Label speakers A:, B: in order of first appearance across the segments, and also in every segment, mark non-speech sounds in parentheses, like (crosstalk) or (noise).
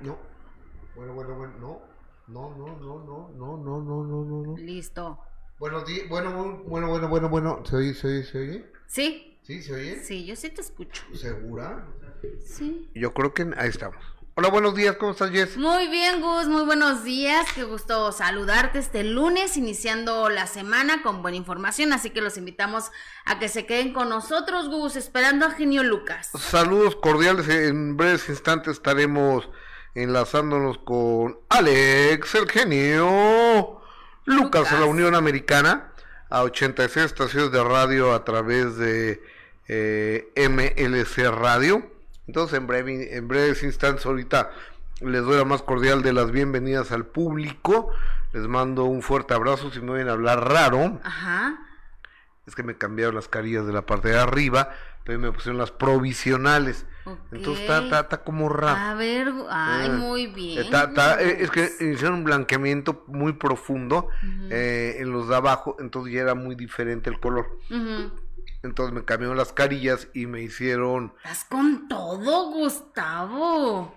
A: No. Bueno, bueno, bueno, no. No, no, no, no, no, no, no, no, no, no.
B: Listo.
A: Bueno, di- bueno, bueno, bueno, bueno, bueno. ¿Se oye, se oye, se oye?
B: ¿Sí?
A: ¿Sí, se oye?
B: Sí, yo sí te escucho.
A: ¿Segura?
B: Sí.
A: Yo creo que ahí estamos. Hola, buenos días, ¿cómo estás, Jess?
B: Muy bien, Gus, muy buenos días. Qué gusto saludarte este lunes, iniciando la semana con buena información. Así que los invitamos a que se queden con nosotros, Gus, esperando a Genio Lucas.
A: Saludos cordiales. En breves instantes estaremos enlazándonos con Alex, el genio Lucas, a la
B: Lucas.
A: Unión Americana, a 86 estaciones de radio a través de eh, MLC Radio. Entonces, en, breve, en breves instantes, ahorita les doy la más cordial de las bienvenidas al público. Les mando un fuerte abrazo. Si me oyen hablar raro,
B: Ajá.
A: es que me cambiaron las carillas de la parte de arriba, pero me pusieron las provisionales. Entonces está, como raro.
B: A ver, ay,
A: Eh,
B: muy bien.
A: Está- está- eh, es que hicieron un blanqueamiento muy profundo eh, en los de abajo, entonces ya era muy diferente el color. Entonces me cambiaron las carillas y me hicieron,
B: Estás con todo, Gustavo.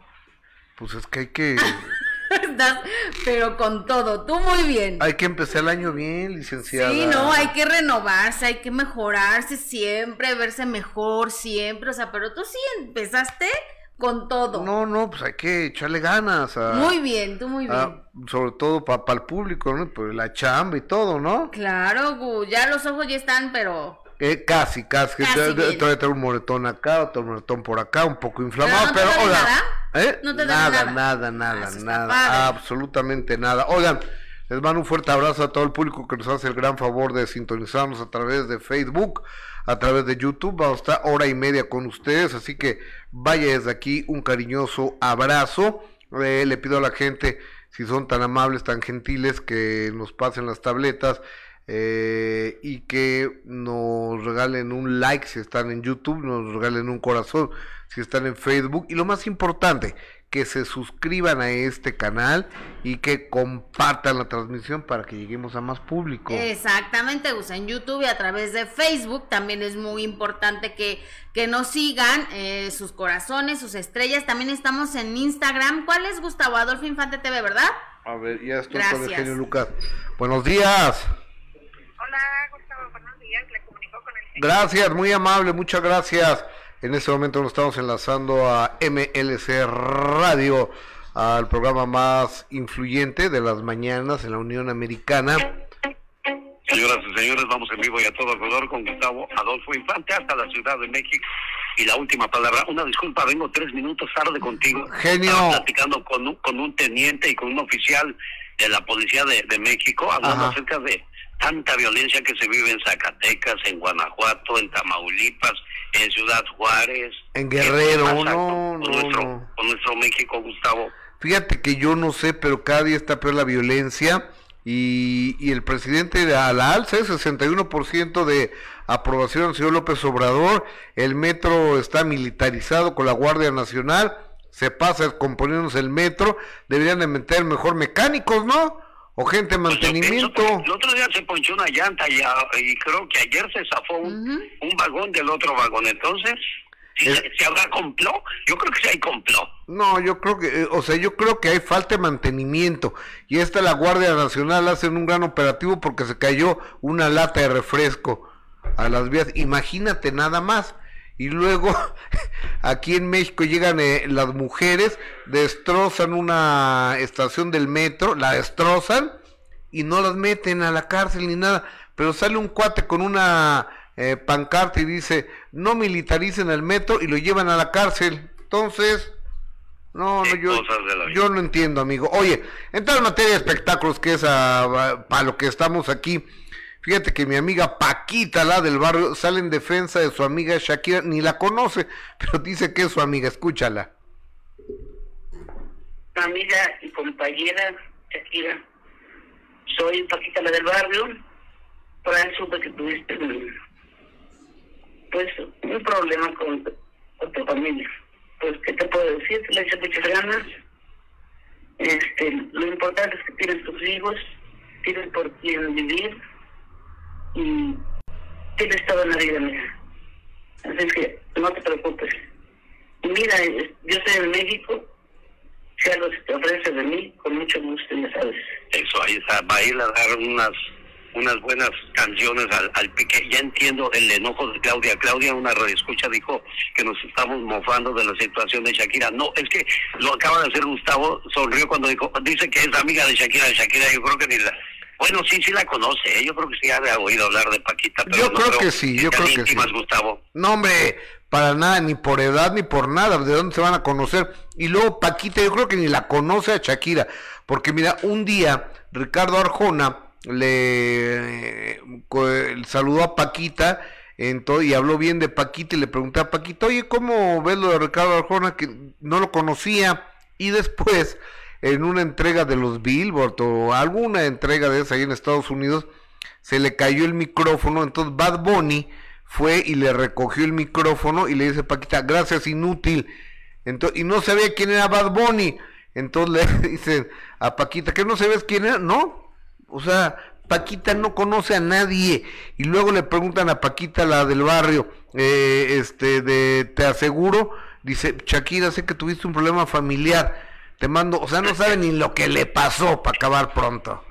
A: pues es que hay que, (laughs)
B: Estás, pero con todo. Tú muy bien.
A: hay que empezar el año bien, licenciada.
B: Sí, no, hay que renovarse, hay que mejorarse siempre, verse mejor siempre, o sea, pero tú sí empezaste con todo.
A: No, no, pues hay que echarle ganas. A,
B: Muy bien, tú muy bien.
A: a- sobre todo para el público, ¿no? Pues la chamba y todo, ¿no?
B: Claro, Gu, ya los ojos ya están, pero...
A: Eh, casi, casi.
B: Casi.
A: Todavía tengo un moretón acá, otro moretón por acá, un poco inflamado,
B: no te
A: pero, oigan,
B: nada?
A: ¿eh?
B: ¿No te duele
A: nada,
B: nada?
A: nada,
B: Ah,
A: nada, nada,
B: padre.
A: absolutamente nada. Oigan, les mando un fuerte abrazo a todo el público que nos hace el gran favor de sintonizarnos a través de Facebook, a través de YouTube. Vamos a estar hora y media con ustedes, así que vaya desde aquí un cariñoso abrazo. Eh, le pido a la gente, si son tan amables, tan gentiles, que nos pasen las tabletas eh, y que nos regalen un like si están en YouTube, nos regalen un corazón si están en Facebook y lo más importante, que se suscriban a este canal y que compartan la transmisión para que lleguemos a más público.
B: Exactamente, Gus, en YouTube y a través de Facebook también es muy importante que, que nos sigan eh, sus corazones, sus estrellas. También estamos en Instagram. ¿Cuál es Gustavo Adolfo Infante TV, verdad?
A: A ver, ya estoy con el
B: Gracias.
A: genio Lucas. Buenos días.
C: Hola, Gustavo, buenos días. Le comunico con el señor.
A: Gracias, muy amable, muchas gracias. En este momento nos estamos enlazando a MLC Radio, al programa más influyente de las mañanas en la Unión Americana.
D: Señoras y señores, vamos en vivo y a todo alrededor con Gustavo Adolfo Infante hasta la Ciudad de México. Y la última palabra, una disculpa, vengo tres minutos tarde contigo.
A: Genio.
D: Estaba platicando con un, con un teniente y con un oficial de la Policía de, de México, hablando
A: Ajá.
D: acerca de tanta violencia que se vive en Zacatecas, en Guanajuato, en Tamaulipas, en Ciudad Juárez.
A: En Guerrero,
D: ¿Qué pasa
A: no,
D: con,
A: no,
D: con nuestro,
A: no.
D: con nuestro México, Gustavo.
A: Fíjate que yo no sé, pero cada día está peor la violencia y, y el presidente a la alza, ¿eh? 61% de aprobación señor López Obrador, el metro está militarizado con la Guardia Nacional, se pasa descomponiéndose el metro, deberían de meter mejor mecánicos, ¿no? O gente de
D: Pues
A: mantenimiento.
D: El otro día se ponchó una llanta y, a- y creo que ayer se zafó un, un vagón del otro vagón. Entonces, si,
A: Es-
D: se, habrá complot, yo creo que sí hay complot.
A: No, yo creo que, eh, o sea, yo creo que hay falta de mantenimiento. Y esta la Guardia Nacional hacen un gran operativo porque se cayó una lata de refresco a las vías. Imagínate nada más. Y luego, (laughs) aquí en México llegan eh, las mujeres, destrozan una estación del metro, la destrozan y no las meten a la cárcel ni nada. Pero sale un cuate con una eh, pancarta y dice, no militaricen el metro y lo llevan a la cárcel. Entonces, no, no, yo, yo no entiendo, amigo. Oye, en materia de espectáculos, que es ah, para lo que estamos aquí. Fíjate que mi amiga Paquita, la del barrio, sale en defensa de su amiga Shakira, ni la conoce, (laughs) pero dice que es su amiga, escúchala.
C: Amiga y compañera Shakira, soy Paquita la del barrio. Por ahí supe que tuviste pues un problema con, con tu familia. Pues, ¿qué te puedo decir? Le eché muchas ganas. Este, lo importante es que tienes tus hijos, tienes por quién vivir y tienes todo en la vida, mía. Así es que no te preocupes. Mira, yo estoy en México si algo se te ofrece de mí, con mucho gusto, ya sabes.
D: Eso, ahí está, va a ir a dar unas unas buenas canciones al, al pique. Ya entiendo el enojo de Claudia. Claudia, una escucha dijo que nos estamos mofando de la situación de Shakira. No, es que lo acaba de hacer Gustavo, sonrió cuando dijo, dice que es amiga de Shakira. Shakira, yo creo que ni la... Bueno, sí, sí la conoce. ¿eh? Yo creo que sí ha oído hablar de Paquita. Pero
A: yo creo, que sí, yo creo que sí.
D: Gustavo.
A: No, hombre, para nada, ni por edad, ni por nada. ¿De dónde se van a conocer? Y luego Paquita, yo creo que ni la conoce a Shakira. Porque mira, un día Ricardo Arjona le saludó a Paquita y habló bien de Paquita y le pregunté a Paquita, oye, ¿cómo ves lo de Ricardo Arjona que no lo conocía? Y después, en una entrega de los Billboard o alguna entrega de esa ahí en Estados Unidos, se le cayó el micrófono, entonces Bad Bunny fue y le recogió el micrófono y le dice Paquita, gracias inútil. Entonces, y no sabía quién era Bad Bunny. Entonces le (laughs) dicen a Paquita, ¿que no sabes quién era? No, o sea, Paquita no conoce a nadie. Y luego le preguntan a Paquita, la del barrio, eh, este, de, te aseguro, dice, Shakira, sé que tuviste un problema familiar. Te mando, o sea, no sabe ni lo que le pasó para acabar pronto.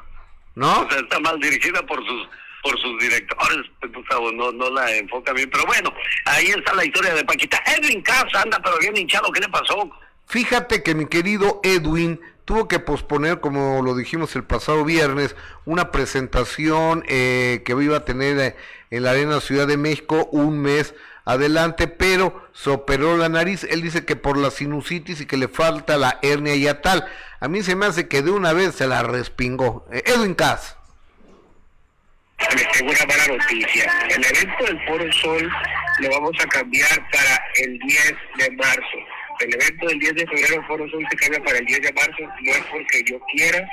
A: ¿No?
D: O sea, está mal dirigida por sus por sus directores, Gustavo, no, no la enfoca bien. Pero bueno, ahí está la historia de Paquita. Edwin Casa anda pero bien hinchado, ¿qué le pasó?
A: Fíjate que mi querido Edwin tuvo que posponer, como lo dijimos el pasado viernes, una presentación eh, que iba a tener eh, en la Arena Ciudad de México un mes adelante, pero se operó la nariz. Él dice que por la sinusitis y que le falta la hernia y tal. A mí se me hace que de una vez se la respingó. Eh, Edwin Cass.
E: Les tengo una mala noticia. El evento del Foro Sol lo vamos a cambiar para el 10 de marzo el evento del 10 de febrero Foro Sol se cambia para el 10 de marzo, no es porque yo quiera,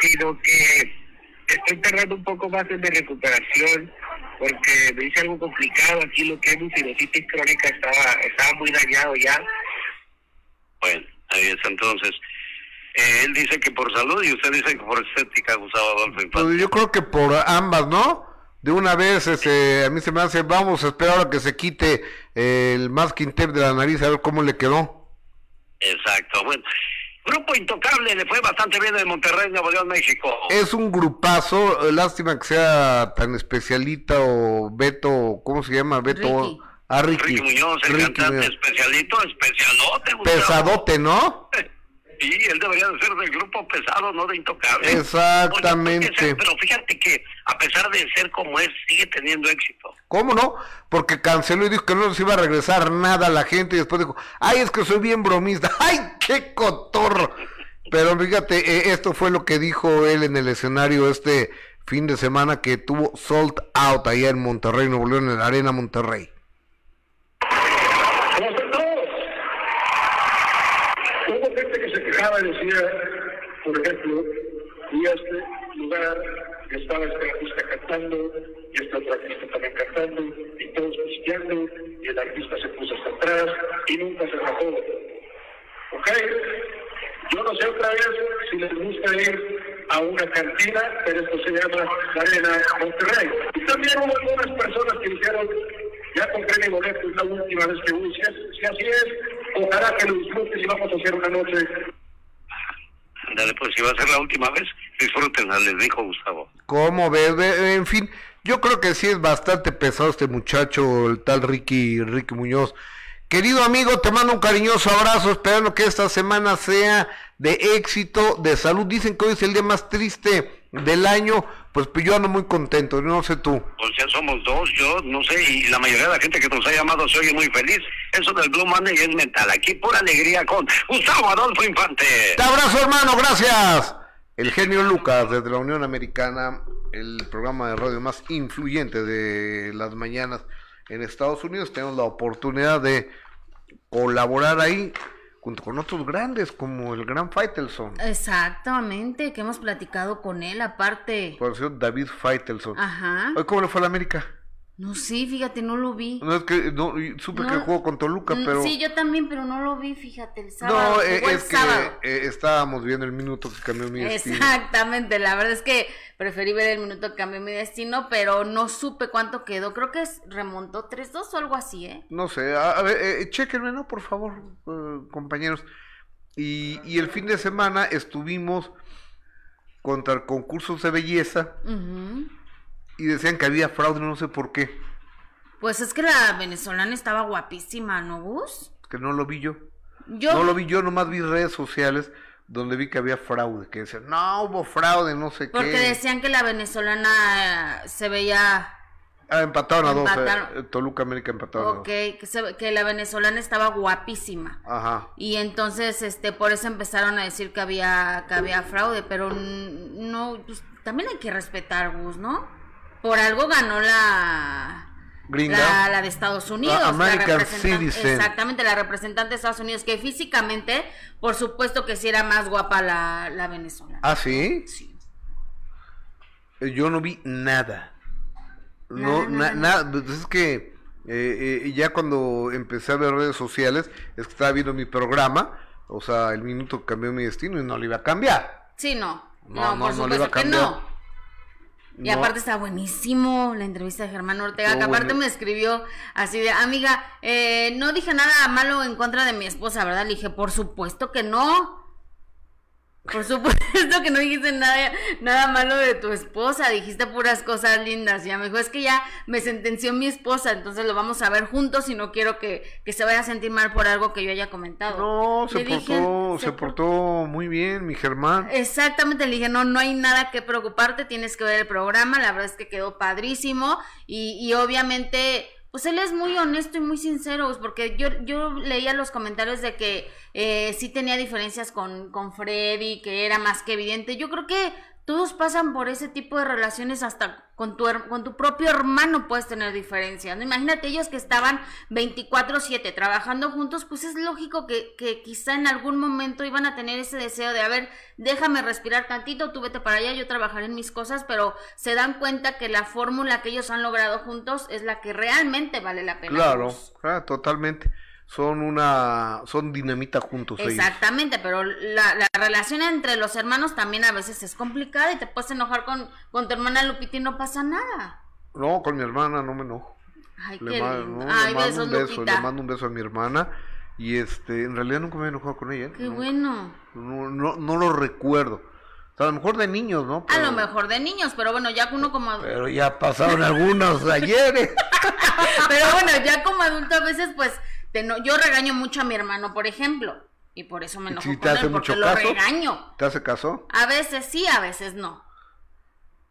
E: sino que estoy tardando un poco más en mi recuperación porque me hice algo complicado aquí lo que es mi sinusitis crónica estaba estaba muy dañado ya
D: bueno ahí está entonces eh, él dice que por salud y usted dice que por estética Gustavo Adolfo
A: pues yo creo que por ambas no de una vez, ese, a mí se me hace, vamos a esperar a que se quite el masking tape de la nariz, a ver cómo le quedó.
D: Exacto, bueno. Grupo Intocable le fue bastante bien en Monterrey, Nuevo León, México.
A: Es un grupazo, lástima que sea tan especialita o Beto, ¿cómo se llama? Beto.
D: Ah, Ricky. Muñoz, el cantante especialito, especialote.
A: Pesadote, ¿no? (laughs)
D: Sí, él debería de ser del grupo pesado, no de intocable.
A: Exactamente.
D: pero fíjate que a pesar de ser como es, sigue teniendo éxito.
A: ¿Cómo no? Porque canceló y dijo que no nos iba a regresar nada a la gente y después dijo, ay, es que soy bien bromista. (laughs) ¡Ay, qué cotorro! Pero fíjate, eh, esto fue lo que dijo él en el escenario este fin de semana que tuvo sold out allá en Monterrey, Nuevo León, en la Arena Monterrey.
E: decía, por ejemplo, y este lugar estaba este artista cantando, y este otro artista también cantando, y todos pisteando, y el artista se puso hasta atrás, y nunca se bajó. ¿Ok? Yo no sé otra vez si les gusta ir a una cantina, pero esto se llama la Arena Monterrey. Y también hubo algunas personas que dijeron, ya compré mi boleto, es la última vez que voy. Si, así es, ojalá que lo disfrutes y vamos a hacer una noche
D: Dale, pues si va a ser la última vez, disfruten, les dijo Gustavo.
A: ¿Cómo ves? En fin, yo creo que sí es bastante pesado este muchacho, el tal Ricky, Ricky Muñoz. Querido amigo, te mando un cariñoso abrazo, esperando que esta semana sea de éxito, de salud. Dicen que hoy es el día más triste del año, pues, pues yo ando muy contento, no sé tú.
D: Pues ya somos dos, yo no sé, y la mayoría de la gente que nos ha llamado se oye muy feliz. Eso del Blue Monday es mental. Aquí pura alegría con Gustavo Adolfo Infante.
A: Te abrazo, hermano, gracias. El genio Lucas desde la Unión Americana, el programa de radio más influyente de las mañanas en Estados Unidos. Tenemos la oportunidad de colaborar ahí junto con otros grandes como el gran Faitelson.
B: Exactamente, que hemos platicado con él, aparte.
A: Por David Faitelson.
B: Ajá.
A: Hoy, ¿cómo le fue a la América?
B: No, sí, fíjate, no lo vi.
A: No, es que no, supe que jugó con Toluca, mm, pero...
B: Sí, yo también, pero no lo vi, fíjate, el sábado. No, eh, es que
A: eh, estábamos viendo el minuto que cambió mi
B: destino. Exactamente, la verdad es que preferí ver el minuto que cambió mi destino, pero no supe cuánto quedó. Creo que es, remontó 3-2 o algo así, ¿eh?
A: No sé, a, ver, eh, chequenme, ¿no? Por favor, compañeros. Y, y el fin de semana estuvimos contra concursos de belleza
B: Ujú.
A: Y decían que había fraude, no sé por qué,
B: Pues es que la venezolana estaba guapísima, ¿no, Gus?
A: que no lo vi yo.
B: Yo,
A: No lo vi yo, nomás vi redes sociales donde vi que había fraude, que decían, no, hubo fraude, no sé
B: porque
A: qué.
B: decían que la venezolana eh, se veía,
A: Ah, empataron a dos,
B: Empataron.
A: eh, Toluca América empataron a
B: ok,
A: dos.
B: que, se- que la venezolana estaba guapísima.
A: Ajá.
B: Y entonces, este, por eso empezaron a decir que había, que había fraude, pero no, pues, también hay que respetar, Gus, ¿no? Por algo ganó la,
A: Gringa.
B: la, la de Estados Unidos. la
A: American Citizen.
B: Exactamente, la representante de Estados Unidos, que físicamente, por supuesto que sí era más guapa la, la venezolana.
A: ¿Ah, sí?
B: Sí.
A: Eh, Yo no vi nada. No,
B: Nada,
A: na- es que eh, eh, ya cuando empecé a ver redes sociales, es que estaba viendo mi programa, o sea, el minuto cambió mi destino y no lo iba a cambiar.
B: Sí, no.
A: No,
B: No,
A: no,
B: por
A: no le iba a
B: supuesto que
A: cambiar.
B: no. Y
A: No.
B: aparte está buenísimo la entrevista de Germán Ortega, que aparte
A: bueno.
B: me escribió así de, amiga, eh, no dije nada malo en contra de mi esposa, ¿verdad? Le dije, por supuesto que no. Por supuesto que no dijiste nada, nada malo de tu esposa, dijiste puras cosas lindas. Ya me dijo, es que ya me sentenció mi esposa, entonces lo vamos a ver juntos y no quiero que, que se vaya a sentir mal por algo que yo haya comentado.
A: No, se
B: dije,
A: portó, se
B: por-
A: portó muy bien, mi Germán.
B: Exactamente, le dije, no, no hay nada que preocuparte, tienes que ver el programa, la verdad es que quedó padrísimo y, y obviamente, pues él es muy honesto y muy sincero, pues, porque yo, yo leía los comentarios de que eh, sí tenía diferencias con, con Freddy, que era más que evidente, yo creo que todos pasan por ese tipo de relaciones hasta con tu, con tu propio hermano puedes tener diferencias, ¿no? Imagínate ellos que estaban 24/7 trabajando juntos, pues es lógico que, que quizá en algún momento iban a tener ese deseo de, a ver, déjame respirar tantito, tú vete para allá, yo trabajaré en mis cosas, pero se dan cuenta que la fórmula que ellos han logrado juntos es la que realmente vale la pena.
A: Claro, claro, totalmente. Son una, son dinamita juntos ellos.
B: Exactamente, pero la, la relación entre los hermanos también a veces es complicada y te puedes enojar con, con tu hermana Lupita y no pasa nada.
A: No, con mi hermana no me enojo.
B: Ay,
A: Le,
B: qué
A: ma-
B: lindo.
A: no, le
B: Ay,
A: mando
B: besos,
A: un beso,
B: Lupita.
A: le mando un beso a mi hermana y este, en realidad nunca me he enojado con ella. ¿eh?
B: Qué
A: Nunca.
B: bueno.
A: No, no, no lo recuerdo. O sea, a lo mejor de niños, ¿no?
B: A lo mejor de niños, pero bueno, ya uno como adulto.
A: Pero ya pasaron algunos ayer. (laughs)
B: Pero bueno, ya como adulto a veces pues te no- yo regaño mucho a mi hermano, por ejemplo, y por eso me enojo
A: ¿Sí
B: con
A: te hace
B: él porque
A: mucho
B: lo
A: caso?
B: regaño.
A: ¿Te hace caso?
B: A veces sí, a veces no.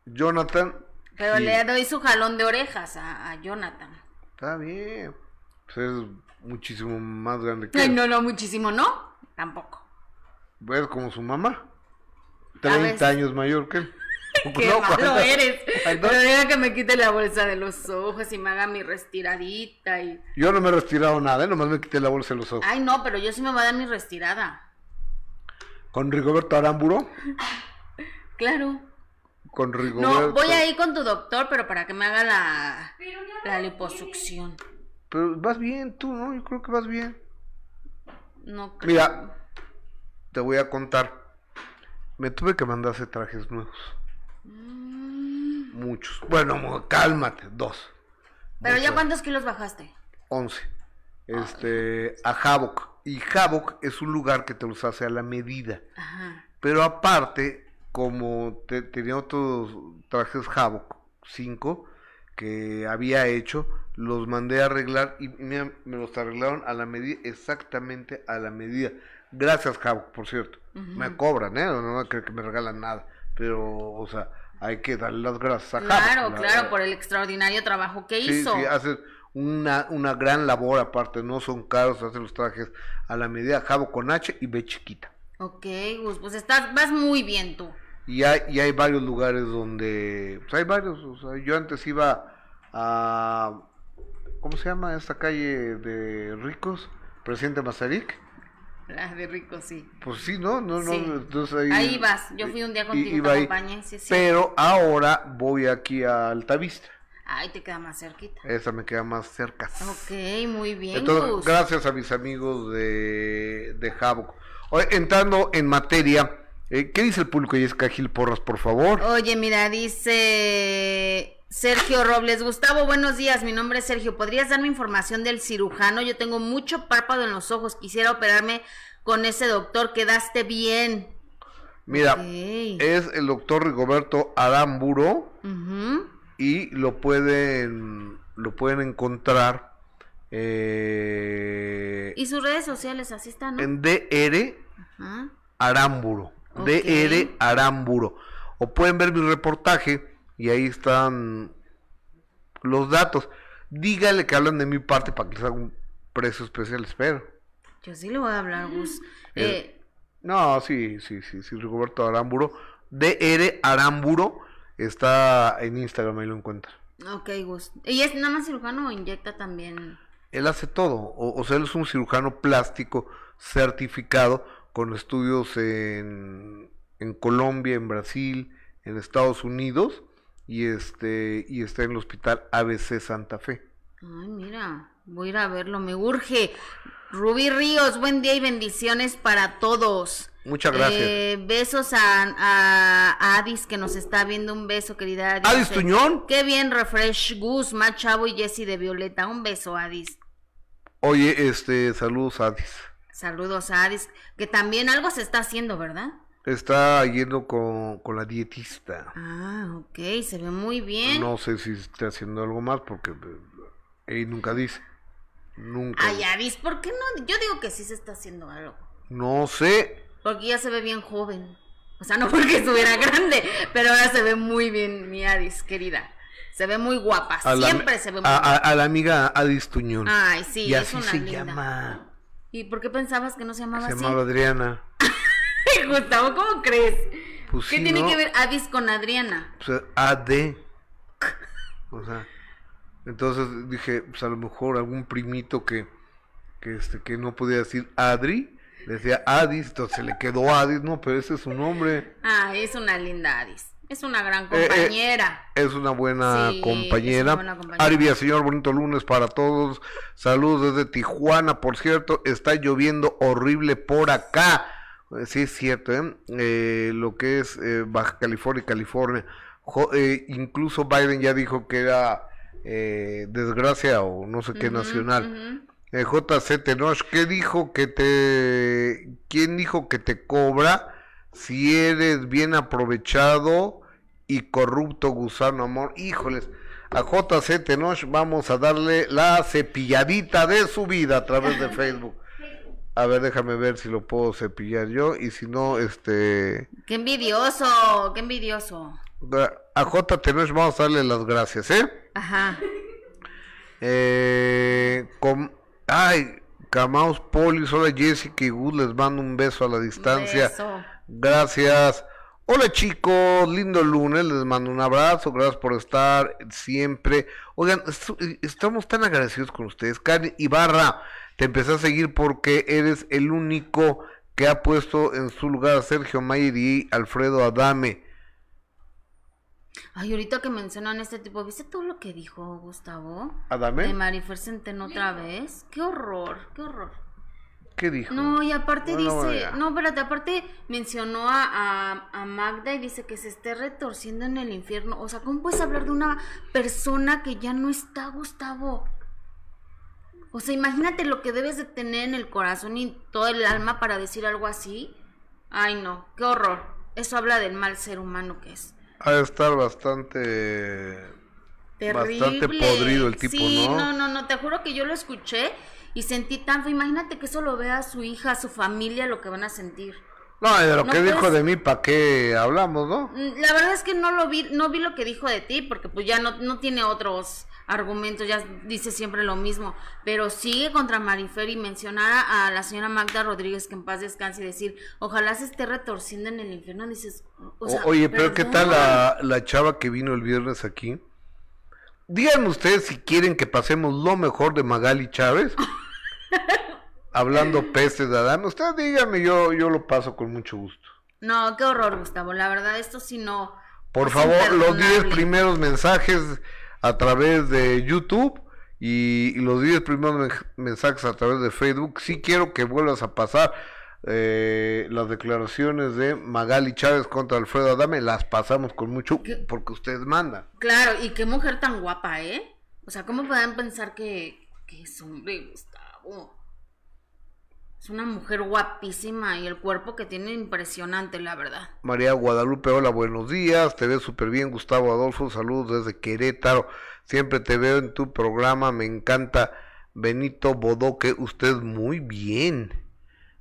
A: Jonathan.
B: Pero
A: sí.
B: le doy su jalón de orejas a, a Jonathan.
A: Está bien. Pues es muchísimo más grande que
B: Ay,
A: él.
B: no, no, muchísimo, ¿no? Tampoco.
A: Es como su mamá.
B: A
A: 30
B: veces.
A: años mayor que él.
B: Qué
A: No,
B: malo
A: ¿cuántas-
B: eres. Pero deja que me quite la bolsa de los ojos y me haga mi restiradita y...
A: Yo no me he retirado nada, ¿eh? nomás me quité la bolsa de los ojos.
B: Ay, no, pero yo sí me voy a dar mi restirada.
A: Con Rigoberto Aramburo.
B: Claro.
A: Con Rigoberto.
B: No, voy a ir con tu doctor, pero para que me haga la, la liposucción.
A: Pero vas bien tú, ¿no? Yo creo que vas bien.
B: No creo.
A: Mira, te voy a contar. Me tuve que mandar hacer trajes nuevos. Muchos. Bueno, cálmate. Dos.
B: Pero ya cuántos kilos bajaste.
A: 11. Este, a Havok. Y Havok es un lugar que te los hace a la medida.
B: Ajá.
A: Pero aparte, como te- tenía otros trajes Havok, 5, que había hecho, los mandé a arreglar y mira, me los arreglaron a la medida, exactamente a la medida. Gracias, Havok, por cierto. Me cobran, ¿eh? No no creo que me regalan nada. Pero, o sea, hay que darle las gracias a.
B: Claro,
A: la-
B: claro, por el extraordinario trabajo que
A: Sí,
B: hizo.
A: sí, haces una, una gran labor aparte, no son caros, hacen los trajes a la medida, Jabo con H y B chiquita.
B: Ok, Gus, pues estás, vas muy bien tú.
A: Y hay, y hay varios lugares donde, pues hay varios, o sea, yo antes iba a, ¿cómo se llama esta calle de ricos? Presidente Mazarik.
B: La de rico, sí.
A: Pues sí, ¿no? no, no
B: Sí.
A: entonces ahí,
B: Ahí vas, yo fui un día contigo,
A: iba ahí.
B: acompañé, sí, sí.
A: Pero ahora voy aquí a Altavista,
B: Ay, te queda más cerquita.
A: esa me queda más cerca.
B: Ok, muy bien,
A: Entonces,
B: Gus.
A: gracias a mis amigos de, de Havok. Oye, entrando en materia, eh, ¿qué dice el público Jessica Gil Porras, por favor?
B: Oye, mira, dice Sergio Robles. Gustavo, buenos días. Mi nombre es Sergio. ¿Podrías darme información del cirujano? Yo tengo mucho párpado en los ojos. Quisiera operarme con ese doctor, quedaste bien.
A: Mira, es el doctor Rigoberto Aramburo y lo pueden lo pueden encontrar eh,
B: Y sus redes sociales, así están, ¿no?
A: en DR. Aramburo.
B: Ok.
A: DR Aramburo. O pueden ver mi reportaje y ahí están los datos. Dígale que hablan de mi parte para que les haga un precio especial, espero.
B: Yo sí le voy a hablar, Gus.
A: El-
B: Eh,
A: No, sí, sí, sí, sí, Rigoberto Aramburo. DR Aramburo está en Instagram, ahí lo encuentra.
B: ok, Gus. ¿Y es nada más cirujano o inyecta también?
A: Él hace todo, o, o sea, él es un cirujano plástico certificado con estudios en, en Colombia, en Brasil, en Estados Unidos y este y está en el hospital ABC Santa Fe.
B: Ay, mira, voy a ir a verlo, me urge. Rubí Ríos, buen día y bendiciones para todos.
A: Muchas gracias.
B: Eh, besos a, a- a Adis que nos está viendo. Un beso, querida Adis.
A: ¿Adis
B: Eh,
A: Tuñón?
B: Qué bien, Refresh Gus, Más Chavo y Jessy de Violeta. Un beso, Adis.
A: Oye, este, saludos Adis.
B: Saludos Adis, que también algo se está haciendo, ¿verdad?
A: Está yendo con, con la dietista.
B: Ah, ok, se ve muy bien.
A: No sé si está haciendo algo más porque eh, ella nunca dice. Nunca.
B: Ay, Adis, ¿por qué no? Yo digo que sí se está haciendo algo.
A: No sé.
B: Porque ya se ve bien joven. O sea, no (laughs) porque estuviera grande, pero ahora se ve muy bien mi Adis, querida. Se ve muy guapa,
A: A la-
B: siempre se ve muy
A: a,
B: guapa.
A: a- a la amiga Adis Tuñón.
B: Ay, sí,
A: y
B: es
A: así
B: una
A: se
B: linda.
A: llama.
B: ¿Y por qué pensabas que no se llamaba
A: Se
B: así?
A: llamaba Adriana. (laughs) (laughs)
B: Gustavo, ¿cómo crees?
A: Pues
B: ¿Qué
A: sí,
B: tiene
A: ¿no?
B: que ver Adis con Adriana?
A: Pues, AD. O sea, entonces dije, pues a lo mejor algún primito que, que este, que no podía decir Adri, decía Adis, entonces se le quedó Adis, no, pero ese es su nombre.
B: Ay, es una linda Adis. Es una gran
A: Eh, eh,
B: compañera.
A: Es una buena
B: Sí, es
A: compañera.
B: una buena compañera.
A: Arvia, señor, bonito lunes para todos. Saludos desde Tijuana, por cierto, está lloviendo horrible por acá. Eh, Sí, es cierto, ¿eh? Eh, lo que es eh, Baja California y California. Jo- eh, incluso Biden ya dijo que era eh, desgracia o no sé qué nacional.
B: ujú.
A: Eh, JC Tenoch, ¿qué dijo que te... ¿Quién dijo que te cobra si eres bien aprovechado y corrupto gusano amor? Híjoles, a JC Tenoch vamos a darle la cepilladita de su vida a través de (laughs) Facebook. A ver, déjame ver si lo puedo cepillar yo y si no, este...
B: Qué envidioso, qué envidioso.
A: A J. Tenoch vamos a darle las gracias, ¿eh?
B: Ajá.
A: Eh, com- ay, Camaos Polis, hola Jessica y Gus, les mando un beso a la distancia.
B: Beso.
A: Gracias. Hola chicos, lindo lunes, les mando un abrazo, gracias por estar siempre. Oigan, estamos tan agradecidos con ustedes. Karen Ibarra, te empecé a seguir porque eres el único que ha puesto en su lugar a Sergio Mayer y Alfredo Adame.
B: Ay, ahorita que mencionan este tipo, ¿viste todo lo que dijo Gustavo? De
A: ¿Adame?
B: Marifer Centeno otra vez. Qué horror, qué horror.
A: ¿Qué dijo?
B: No, y aparte
A: Bueno,
B: dice, no, espérate, aparte mencionó a, a, a Magda y dice que se esté retorciendo en el infierno. O sea, ¿cómo puedes hablar de una persona que ya no está, Gustavo? O sea, imagínate lo que debes de tener en el corazón y todo el alma para decir algo así. Ay, no, qué horror. Eso habla del mal ser humano que es.
A: Ha de estar bastante...
B: Terrible.
A: Bastante podrido el tipo,
B: sí,
A: ¿no?
B: no, no, no, te juro que yo lo escuché y sentí tan feo. Imagínate que eso lo vea su hija, su familia, lo que van a sentir.
A: No, y de lo
B: No
A: que dijo de mí, ¿para qué hablamos, no?
B: Mm, La verdad es que no lo vi, no vi lo que dijo de ti, porque pues ya no, no tiene otros argumentos, ya dice siempre lo mismo, pero sigue contra Marifer y mencionar a, la señora Magda Rodríguez que en paz descanse y decir, ojalá se esté retorciendo en el infierno, dices, o sea,
A: O- Oye, pero ¿qué tal la, la chava que vino el viernes aquí? Díganme ustedes si quieren que pasemos lo mejor de Magali Chávez. (laughs) Hablando pestes de Adán. Ustedes díganme, yo, yo lo paso con mucho gusto.
B: No, qué horror, Gustavo, la verdad, esto sí no...
A: Por favor, los 10
B: imperdonable.
A: primeros mensajes a través de YouTube y, y los 10 primeros men- mensajes a través de Facebook. Sí quiero que vuelvas a pasar eh, las declaraciones de Magali Chávez contra Alfredo Adame. Las pasamos con mucho porque ustedes mandan.
B: Claro, y qué mujer tan guapa, ¿eh? O sea, ¿cómo pueden pensar que, que es hombre, Gustavo? Es una mujer guapísima y el cuerpo que tiene impresionante, la verdad.
A: María Guadalupe, hola, buenos días. Te veo súper bien, Gustavo Adolfo. Saludos desde Querétaro. Siempre te veo en tu programa. Me encanta. Benito Bodoque, usted muy bien.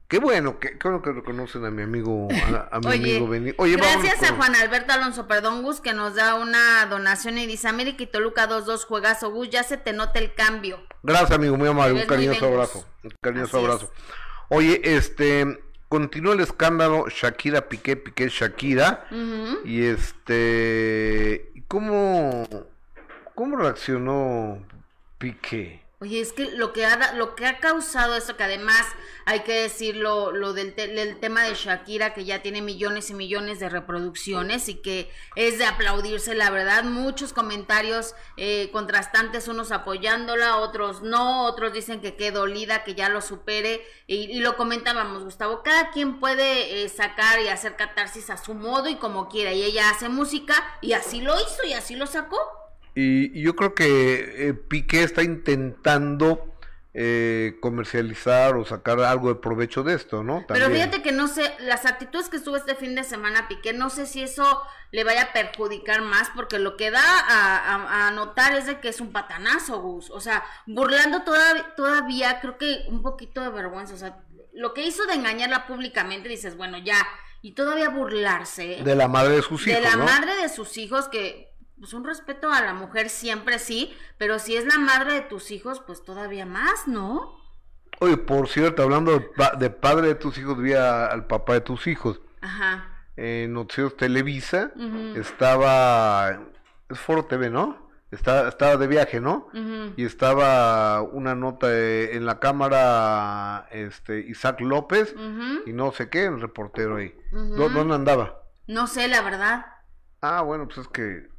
A: Qué bueno, qué, qué bueno que reconocen a mi amigo, a, a mi (laughs)
B: Oye,
A: amigo Benito. Oye,
B: gracias a Juan Alberto Alonso Perdón Gus que nos da una donación y dice América y Toluca 2-2 juegazo Gus, ya se te nota el cambio.
A: Gracias, amigo, muy amable. Un
B: ves
A: cariñoso abrazo. Un cariñoso
B: Así es.
A: Oye, este, continúa el escándalo Shakira Piqué, Piqué Shakira. Y este, ¿cómo, cómo reaccionó Piqué?
B: Oye, es que lo que ha, lo que ha causado eso, que además hay que decirlo, lo del, te- del tema de Shakira, que ya tiene millones y millones de reproducciones y que es de aplaudirse, la verdad, muchos comentarios eh, contrastantes, unos apoyándola, otros no, otros dicen que qué dolida, que ya lo supere, y, y lo comentábamos, Gustavo, cada quien puede eh, sacar y hacer catarsis a su modo y como quiera, y ella hace música y así lo hizo y así lo sacó.
A: Y, y yo creo que eh, Piqué está intentando eh, comercializar o sacar algo de provecho de esto, ¿no?
B: Pero fíjate que no sé, las actitudes que estuvo este fin de semana Piqué, no sé si eso le vaya a perjudicar más, porque lo que da a, a- a notar es de que es un patanazo, Gus. O sea, burlando toda- todavía, creo que un poquito de vergüenza. O sea, lo que hizo de engañarla públicamente, dices, bueno, ya, y todavía burlarse
A: de la madre de sus
B: de
A: hijos,
B: la
A: ¿no?
B: madre de sus hijos, que pues un respeto a la mujer siempre sí, pero si es la madre de tus hijos, pues todavía más, ¿no?
A: Oye, por cierto, hablando de, pa- de padre de tus hijos, vi a- al papá de tus hijos.
B: Ajá.
A: En Noticieros Televisa estaba, es Foro TV, ¿no? Está, estaba de viaje, ¿no? Y estaba una nota eh, en la cámara, este, Isaac López, y no sé qué, el reportero ahí.
B: Ujú.
A: ¿Dó- ¿Dónde andaba?
B: No sé, la verdad.
A: Ah, bueno, pues es que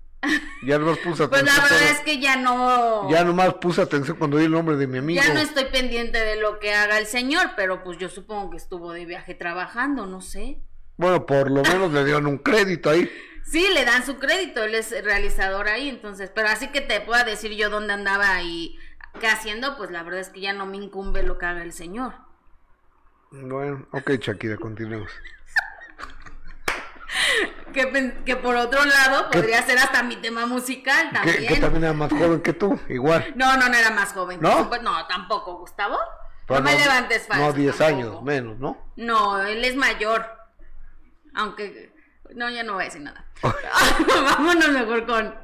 A: ya nomás puse
B: Pues
A: atención.
B: la verdad
A: cuando-
B: es que ya no.
A: Ya nomás puse atención cuando di el nombre de mi amigo.
B: ya no estoy pendiente de lo que haga el señor, pero pues yo supongo que estuvo de viaje trabajando, no sé.
A: Bueno, por lo menos le dieron un crédito ahí.
B: Sí, le dan su crédito, él es realizador ahí, entonces, pero así que te pueda decir yo dónde andaba y qué haciendo, pues la verdad es que ya no me incumbe lo que haga el señor.
A: Bueno, ok, Shakira, continuemos. (laughs)
B: Que, que por otro lado podría ser hasta mi tema musical
A: Que,
B: también.
A: que también era más joven que tú, igual. (laughs)
B: No, no, no era más joven.
A: ¿No?
B: supuesto. No, tampoco, Gustavo.
A: Pero
B: no me levantes falso.
A: No, 10
B: tampoco.
A: años menos, ¿no?
B: No, él es mayor. Aunque. No, ya no voy a decir nada. (laughs) Vámonos mejor con.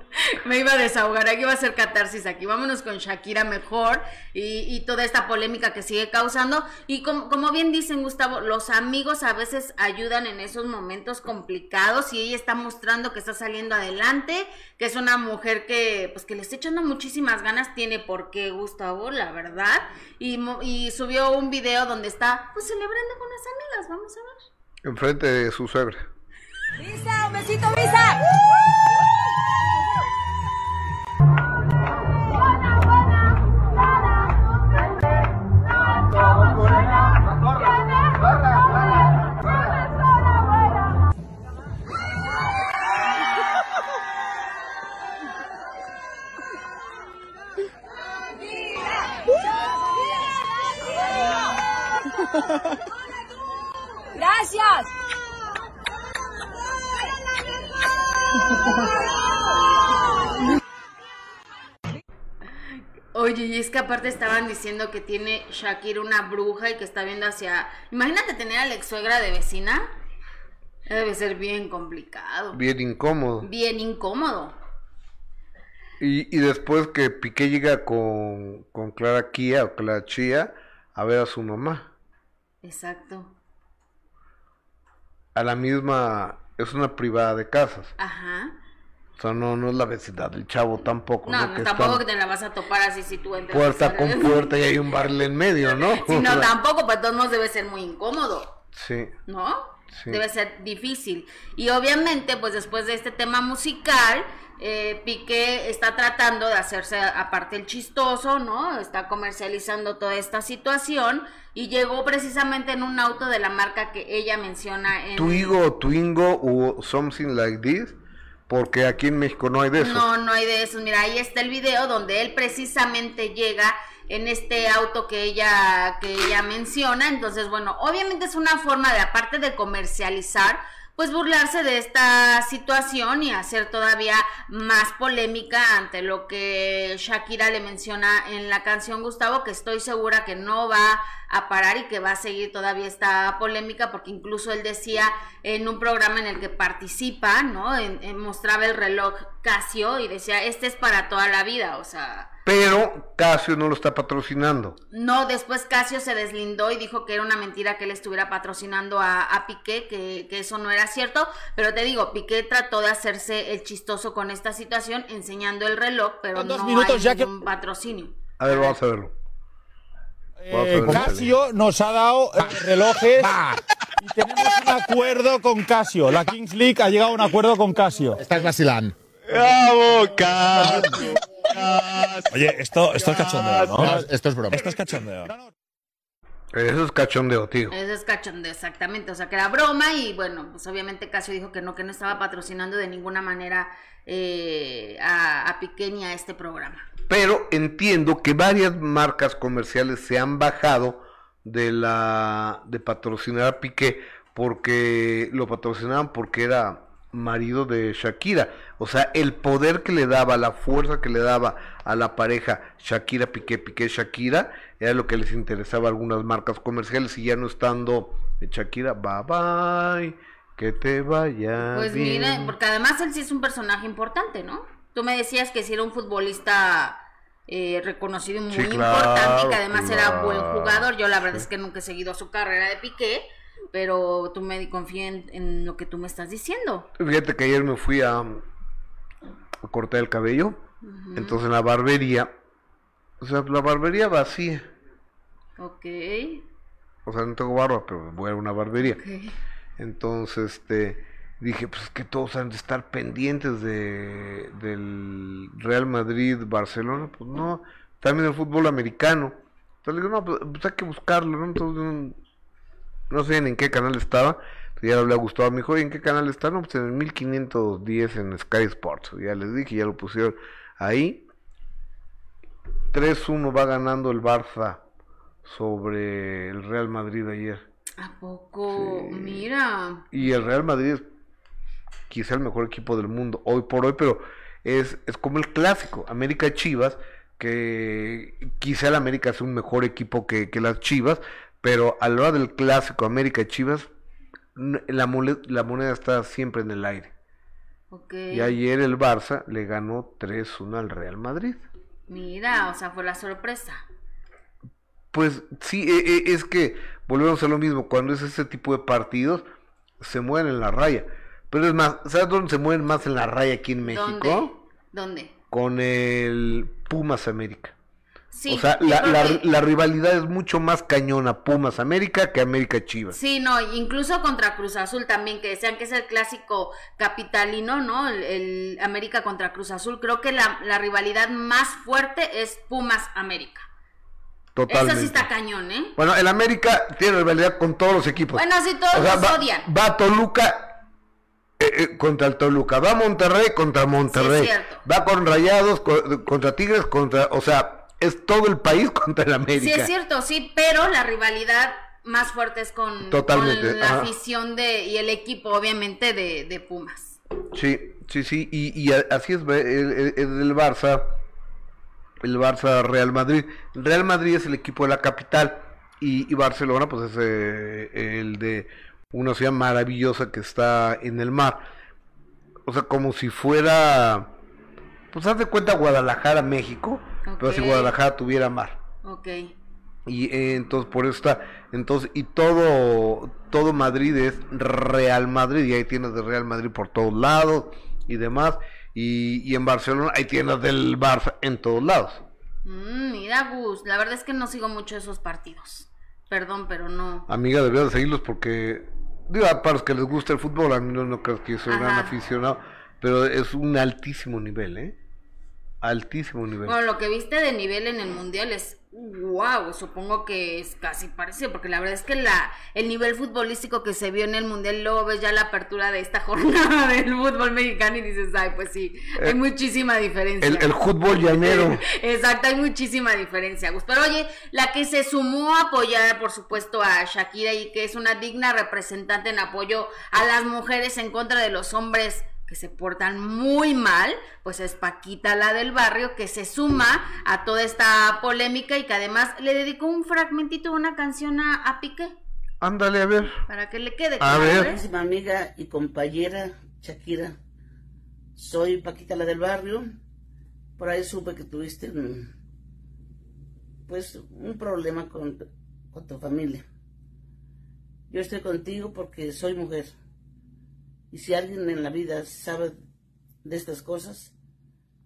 B: Me iba a desahogar, aquí va a ser catarsis aquí. Vámonos con Shakira mejor y, y toda esta polémica que sigue causando. Y com- como bien dicen, Gustavo, los amigos a veces ayudan en esos momentos complicados y ella está mostrando que está saliendo adelante, que es una mujer que, pues, que le está echando muchísimas ganas. Tiene por qué, Gustavo, la verdad. Y, y subió un video donde está, pues, celebrando con las amigas. Vamos a ver.
A: Enfrente de su suegra.
F: ¡Visa! ¡Un besito, Visa!
B: Aparte estaban diciendo que tiene Shakira una bruja y que está viendo hacia... Imagínate tener a la ex suegra de vecina. Debe ser bien complicado.
A: Bien incómodo.
B: Bien incómodo.
A: Y, y después que Piqué llega con, con Clara Kia o Clara Chía a ver a su mamá.
B: Exacto.
A: A la misma, es una privada de casas.
B: Ajá.
A: O sea, no, no es la vecindad del chavo tampoco.
B: No,
A: ¿no?
B: no,
A: Que
B: tampoco que te la vas a topar así si tú entras.
A: puerta con puerta y hay un barril en medio, ¿no? (laughs)
B: Sí, no, (laughs) tampoco, pues modos debe ser muy incómodo.
A: Sí.
B: ¿no?
A: Sí.
B: Debe ser difícil. Y obviamente, pues después de este tema musical, eh, Piqué está tratando de hacerse aparte el chistoso, ¿no? Está comercializando toda esta situación y llegó precisamente en un auto de la marca que ella menciona en...
A: Twigo, Twingo o something like this, porque aquí en México no hay de eso.
B: No, no hay de esos. Mira, ahí está el video donde él precisamente llega en este auto que ella, que ella menciona. Entonces, bueno, obviamente es una forma de, aparte de comercializar, pues burlarse de esta situación y hacer todavía más polémica ante lo que Shakira le menciona en la canción Gustavo, que estoy segura que no va a parar y que va a seguir todavía esta polémica, porque incluso él decía en un programa en el que participa, ¿no? mostraba el reloj Casio y decía, este es para toda la vida, o sea
A: pero Casio no lo está patrocinando.
B: No, después Casio se deslindó y dijo que era una mentira que él estuviera patrocinando a, Piqué, que, eso no era cierto, pero te digo, Piqué trató de hacerse el chistoso con esta situación enseñando el reloj, pero no hay ya ningún patrocinio.
A: A ver, vamos a verlo.
G: Eh, Casio nos ha dado eh, relojes y tenemos un acuerdo con Casio. La Kings League ha llegado a un acuerdo con Casio.
H: Estás vacilando.
G: ¡Bravo, Casio! Oye, esto, esto es cachondeo, ¿no?
H: Esto es broma.
G: Esto es cachondeo.
A: Eso es cachondeo, tío.
B: Eso es cachondeo, exactamente. O sea, que era broma y bueno, pues obviamente Casio dijo que no, que no estaba patrocinando de ninguna manera eh, a, a Piqué ni a este programa.
A: Pero entiendo que varias marcas comerciales se han bajado de la de patrocinar a Piqué porque lo patrocinaban porque era marido de Shakira. O sea, el poder que le daba, la fuerza que le daba a la pareja Shakira, Piqué, Piqué, Shakira, era lo que les interesaba a algunas marcas comerciales y ya no estando Shakira, bye bye, que te vaya.
B: Pues mira, porque además él sí es un personaje importante, ¿no? Tú me decías que si era un futbolista eh, reconocido y muy importante y que además era buen jugador. Yo la verdad es que nunca he seguido su carrera de Piqué pero tú me confías en, lo que tú me estás diciendo.
A: Fíjate que ayer me fui a, cortar el cabello, entonces en la barbería, o sea, la barbería vacía.
B: Ok.
A: O sea, no tengo barba, pero voy a una barbería. Entonces, este, dije, pues que todos han de estar pendientes de, del Real Madrid, Barcelona, pues no, también el fútbol americano. Entonces le digo, no, pues, pues hay que buscarlo, ¿no? Entonces, no sé en qué canal estaba, ya le hablé a Gustavo, me dijo, ¿en qué canal está? No, pues en el 1510 en Sky Sports, ya les dije, ya lo pusieron ahí. 3-1 va ganando el Barça sobre el Real Madrid ayer.
B: ¿A poco? Mira.
A: Y el Real Madrid es quizá el mejor equipo del mundo hoy por hoy, pero es, es como el clásico, América Chivas, que quizá el América es un mejor equipo que, que las Chivas, pero a la hora del clásico América Chivas, la, la moneda está siempre en el aire. Y ayer el Barça le ganó 3-1 al Real Madrid.
B: Mira, o sea, fue la sorpresa.
A: Pues sí, e, e, es que volvemos a lo mismo, cuando es ese tipo de partidos, se mueven en la raya. Pero es más, ¿sabes dónde se mueven más en la raya aquí en México?
B: ¿Dónde?
A: Con el Pumas América o sea, la, rivalidad es mucho más cañona Pumas América que América Chivas.
B: Sí, no, incluso contra Cruz Azul también, que decían que es el clásico capitalino, ¿no? El, América contra Cruz Azul. Creo que la, rivalidad más fuerte es Pumas América. Totalmente. Eso sí está cañón, ¿eh?
A: Bueno, el América tiene rivalidad con todos los equipos.
B: Bueno, sí, todos los odian.
A: Va Toluca eh, eh, contra el Toluca, va Monterrey contra Monterrey, va con Rayados contra Tigres, contra, o sea, es todo el país (laughs) contra el América.
B: Sí, es cierto, sí, pero la rivalidad más fuerte es con, la afición de, y el equipo, obviamente, de, Pumas.
A: Sí, sí, sí, y, así es el, el, Barça, el Barça Real Madrid. Real Madrid es el equipo de la capital y, Barcelona, pues es eh, el de una ciudad maravillosa que está en el mar. O sea, como si fuera, pues haz de cuenta Guadalajara, México pero si Guadalajara tuviera mar.
B: Ok.
A: Y eh, entonces por eso está, entonces, y todo, todo Madrid es Real Madrid, y hay tiendas de Real Madrid por todos lados y demás, y, y en Barcelona hay tiendas del Barça en todos lados.
B: Mm, mira, Gus, la verdad es que no sigo mucho esos partidos. Perdón, pero no.
A: Amiga, debería de seguirlos porque, digo, para los que les gusta el fútbol, a mí no, no creo que soy un gran aficionado, pero es un altísimo nivel, ¿eh? Altísimo nivel.
B: Bueno, lo que viste de nivel en el mundial es Wow, supongo que es casi parecido, porque la verdad es que la el nivel futbolístico que se vio en el Mundial, luego ves ya la apertura de esta (laughs) jornada del fútbol mexicano y dices, ay, pues sí, hay
A: Eh,
B: muchísima diferencia.
A: El, el fútbol llanero. (laughs)
B: Exacto, hay muchísima diferencia, Gus. Pero oye, la que se sumó a apoyar, por supuesto, a Shakira y que es una digna representante en apoyo a las mujeres en contra de los hombres que se portan muy mal, pues es Paquita, la del barrio, que se suma a toda esta polémica y que además le dedicó un fragmentito de una canción a, a Piqué,
A: Ándale, a ver.
B: para que le quede
A: A
B: claro,
A: ver.
B: ¿eh?
H: Buenísima amiga y compañera Shakira. Soy Paquita la del barrio. Por ahí supe que tuviste un, pues un problema con, con tu familia. Yo estoy contigo porque soy mujer. Y si alguien en la vida sabe de estas cosas,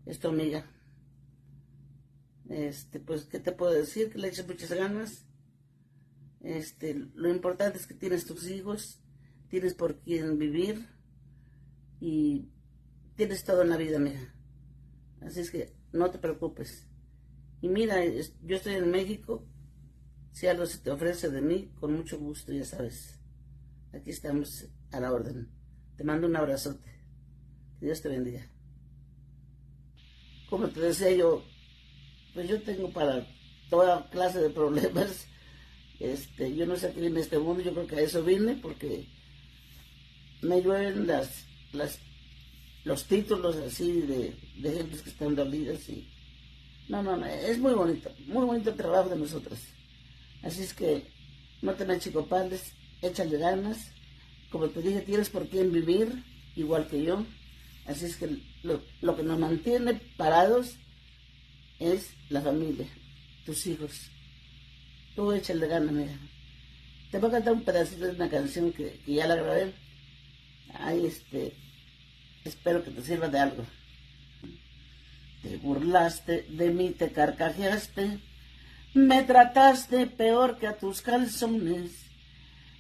H: es tu amiga. Este, pues, ¿qué te puedo decir? Que le eches muchas ganas. Este, lo importante es que tienes tus hijos, tienes por quién vivir y tienes todo en la vida, mija. Así es que no te preocupes. Y mira, yo estoy en México. Si algo se te ofrece de mí, con mucho gusto, ya sabes. Aquí estamos a la orden. Te mando un abrazote. Que Dios te bendiga. Como te decía yo, pues yo tengo para toda clase de problemas. Este, yo no vine a este mundo, yo creo que a eso vine porque me llueven las, las, los títulos así de, de gentes que están dolidas y no, no, no, es muy bonito, muy bonito el trabajo de nosotros. Así es que no te me achicopales, échale ganas. Como te dije, tienes por quién vivir, igual que yo. Así es que lo, lo que nos mantiene parados es la familia, tus hijos. Tú échale ganas, mira. Te voy a cantar un pedacito de una canción que, que ya la grabé. Ay, este. Espero que te sirva de algo. Te burlaste de mí, te carcajeaste. Me trataste peor que a tus calzones.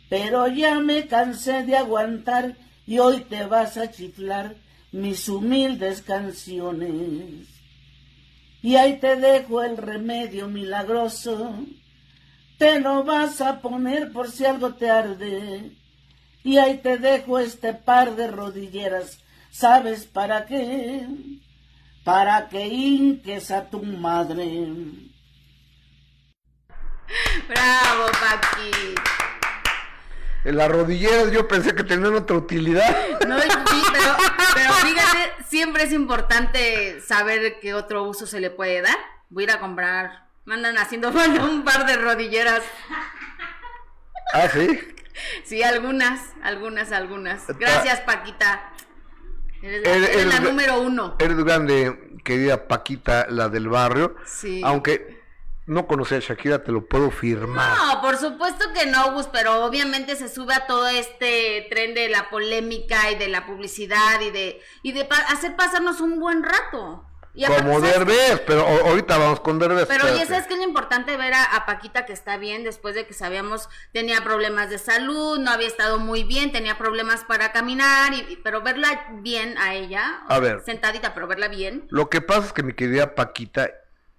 H: Pero ya me cansé de aguantar y hoy te vas a chiflar mis humildes canciones. Y ahí te dejo el remedio milagroso. Te lo vas a poner por si algo te arde. Y ahí te dejo este par de rodilleras. ¿Sabes para qué? Para que hinques a tu madre.
B: Bravo, Paqui.
A: En las rodilleras yo pensé que tenían otra utilidad. (laughs)
B: No, sí, pero, pero fíjate, siempre es importante saber qué otro uso se le puede dar. Voy a ir a comprar. Mandan haciendo falta un par de rodilleras.
A: Ah, sí.
B: Sí, algunas, algunas, algunas. Gracias, Paquita. Eres la,
A: Eres-
B: eres la número uno.
A: Eres grande, querida Paquita, la del barrio.
B: Sí.
A: Aunque no conocía a Shakira, te lo puedo firmar.
B: No, por supuesto que no, Gus, pero obviamente se sube a todo este tren de la polémica y de la publicidad y de y de pa- hacer pasarnos un buen rato. Y
A: Como. Derbez, pero ahorita vamos con Derbez.
B: Pero
A: espérate.
B: ¿sabes qué es lo importante ver a, a Paquita que está bien después de que sabíamos tenía problemas de salud, no había estado muy bien, tenía problemas para caminar, y- pero verla bien a ella,
A: A ver.
B: sentadita, pero verla bien.
A: Lo que pasa es que mi querida Paquita,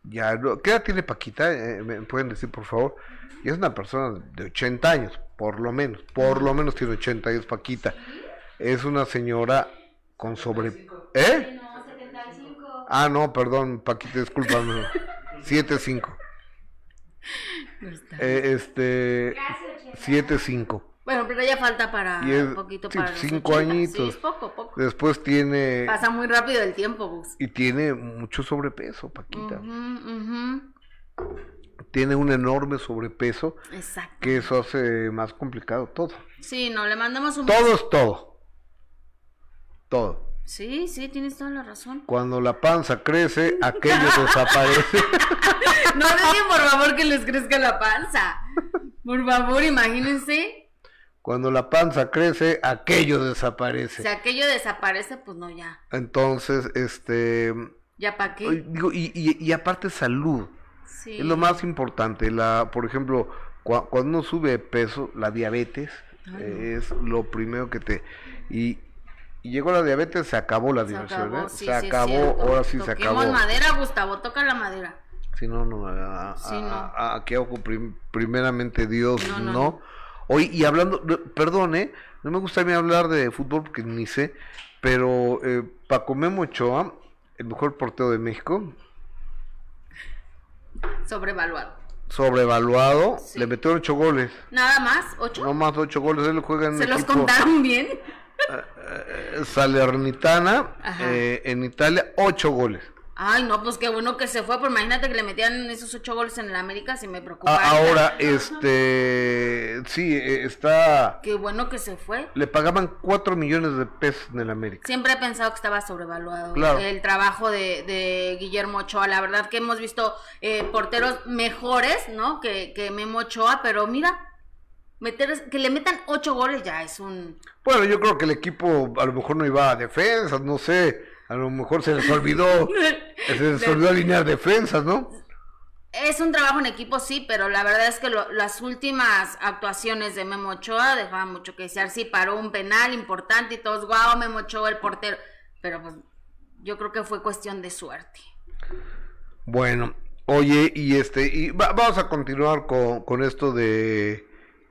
A: ya, ¿qué edad tiene Paquita? Eh, ¿Me pueden decir, por favor? Y es una persona de 80 años, por lo menos, por lo menos tiene 80 años Paquita. Es una señora con sobre... ¿Eh? Ah, no, perdón, Paquita, discúlpame. (laughs) 7-5. Eh, este... 7-5.
B: Bueno, pero ya falta para
A: Y es
B: un poquito para los
A: cinco
B: 80.
A: añitos.
B: Sí, poco, poco.
A: Después tiene...
B: Pasa muy rápido el tiempo, Gus.
A: Y tiene mucho sobrepeso, Paquita.
B: Ujú, ujú.
A: Tiene un enorme sobrepeso
B: Exacto.
A: que eso hace más complicado todo.
B: Sí, no, le mandamos un
A: Todo es todo. Todo.
B: Sí, sí, tienes toda la razón.
A: Cuando la panza crece, aquello (laughs) desaparece.
B: No dejen, por favor, que les crezca la panza. Por favor, imagínense.
A: Cuando la panza crece, aquello desaparece.
B: Si aquello desaparece, pues no, ya.
A: Entonces, este,
B: ¿Ya para qué?
A: digo, y, y- y aparte salud,
B: Sí.
A: es lo más importante. La, por ejemplo, cua- cuando uno sube de peso, la diabetes eh, es lo primero que te y, y llegó la diabetes, se acabó la
B: Se
A: diversión,
B: acabó,
A: ¿eh?
B: sí,
A: se acabó,
B: cierto.
A: ahora sí se acabó.
B: madera, Gustavo, toca la madera.
A: Sí, no, no. a-
B: Sí,
A: a-
B: no.
A: a- hago prim- primeramente Dios,
B: No,
A: no.
B: no,
A: Oye, y hablando, no, perdón, ¿eh? No me gusta a mí hablar de fútbol porque ni sé, pero eh, Paco Memo Ochoa, el mejor portero de México,
B: Sobrevaluado.
A: sobrevaluado,
B: Sí.
A: le metió ocho goles.
B: Nada más, ocho.
A: No más ocho goles, él juega en
B: ¿Se los contaron bien? (laughs)
A: eh, Salernitana, eh, en Italia, ocho goles.
B: Ay, no, pues qué bueno que se fue, pero imagínate que le metían esos ocho goles en el América, si me preocupa.
A: Ahora, este, sí, eh, está,
B: Qué bueno que se fue.
A: le pagaban cuatro millones de pesos en el América.
B: Siempre he pensado que estaba sobrevaluado
A: Claro.
B: el trabajo de, de Guillermo Ochoa. La verdad que hemos visto eh, porteros mejores, ¿no? Que, que Memo Ochoa, pero mira, meter, que le metan ocho goles ya es un...
A: Bueno, yo creo que el equipo a lo mejor no iba a defensas, no sé, a lo mejor se les olvidó, se les olvidó alinear defensas, ¿no?
B: Es un trabajo en equipo, sí, pero la verdad es que lo- las últimas actuaciones de Memo Ochoa dejaban mucho que desear. Sí, paró un penal importante y todos, guau, Memo Ochoa, el portero. Pero pues yo creo que fue cuestión de suerte.
A: Bueno, oye, y este, y va- vamos a continuar con, con esto de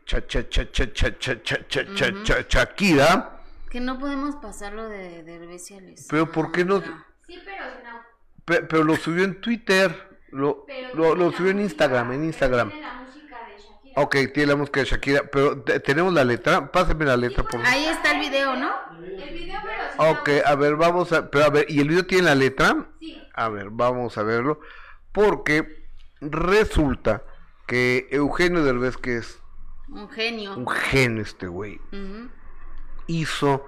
A: cha cha cha cha cha cha cha cha cha cha Shakira,
B: Que no podemos pasarlo de Derbez y Alessandra.
A: pero ¿por qué no?
I: Sí, pero no.
A: Pe- pero lo subió en Twitter, lo, lo, subió en
I: música,
A: Instagram, en Instagram.
I: Tiene la música de Shakira.
A: Ok, tiene la música de Shakira, pero te- tenemos la letra, pásame la letra, por favor.
B: Ahí está el video, ¿no?
I: El video, pero sí.
A: Ok, a ver, vamos a, pero a ver, ¿y el video tiene la letra?
I: Sí.
A: A ver, vamos a verlo, porque resulta que Eugenio Derbez, que es
B: Un genio.
A: un genio este güey,
B: Ujú.
A: Hizo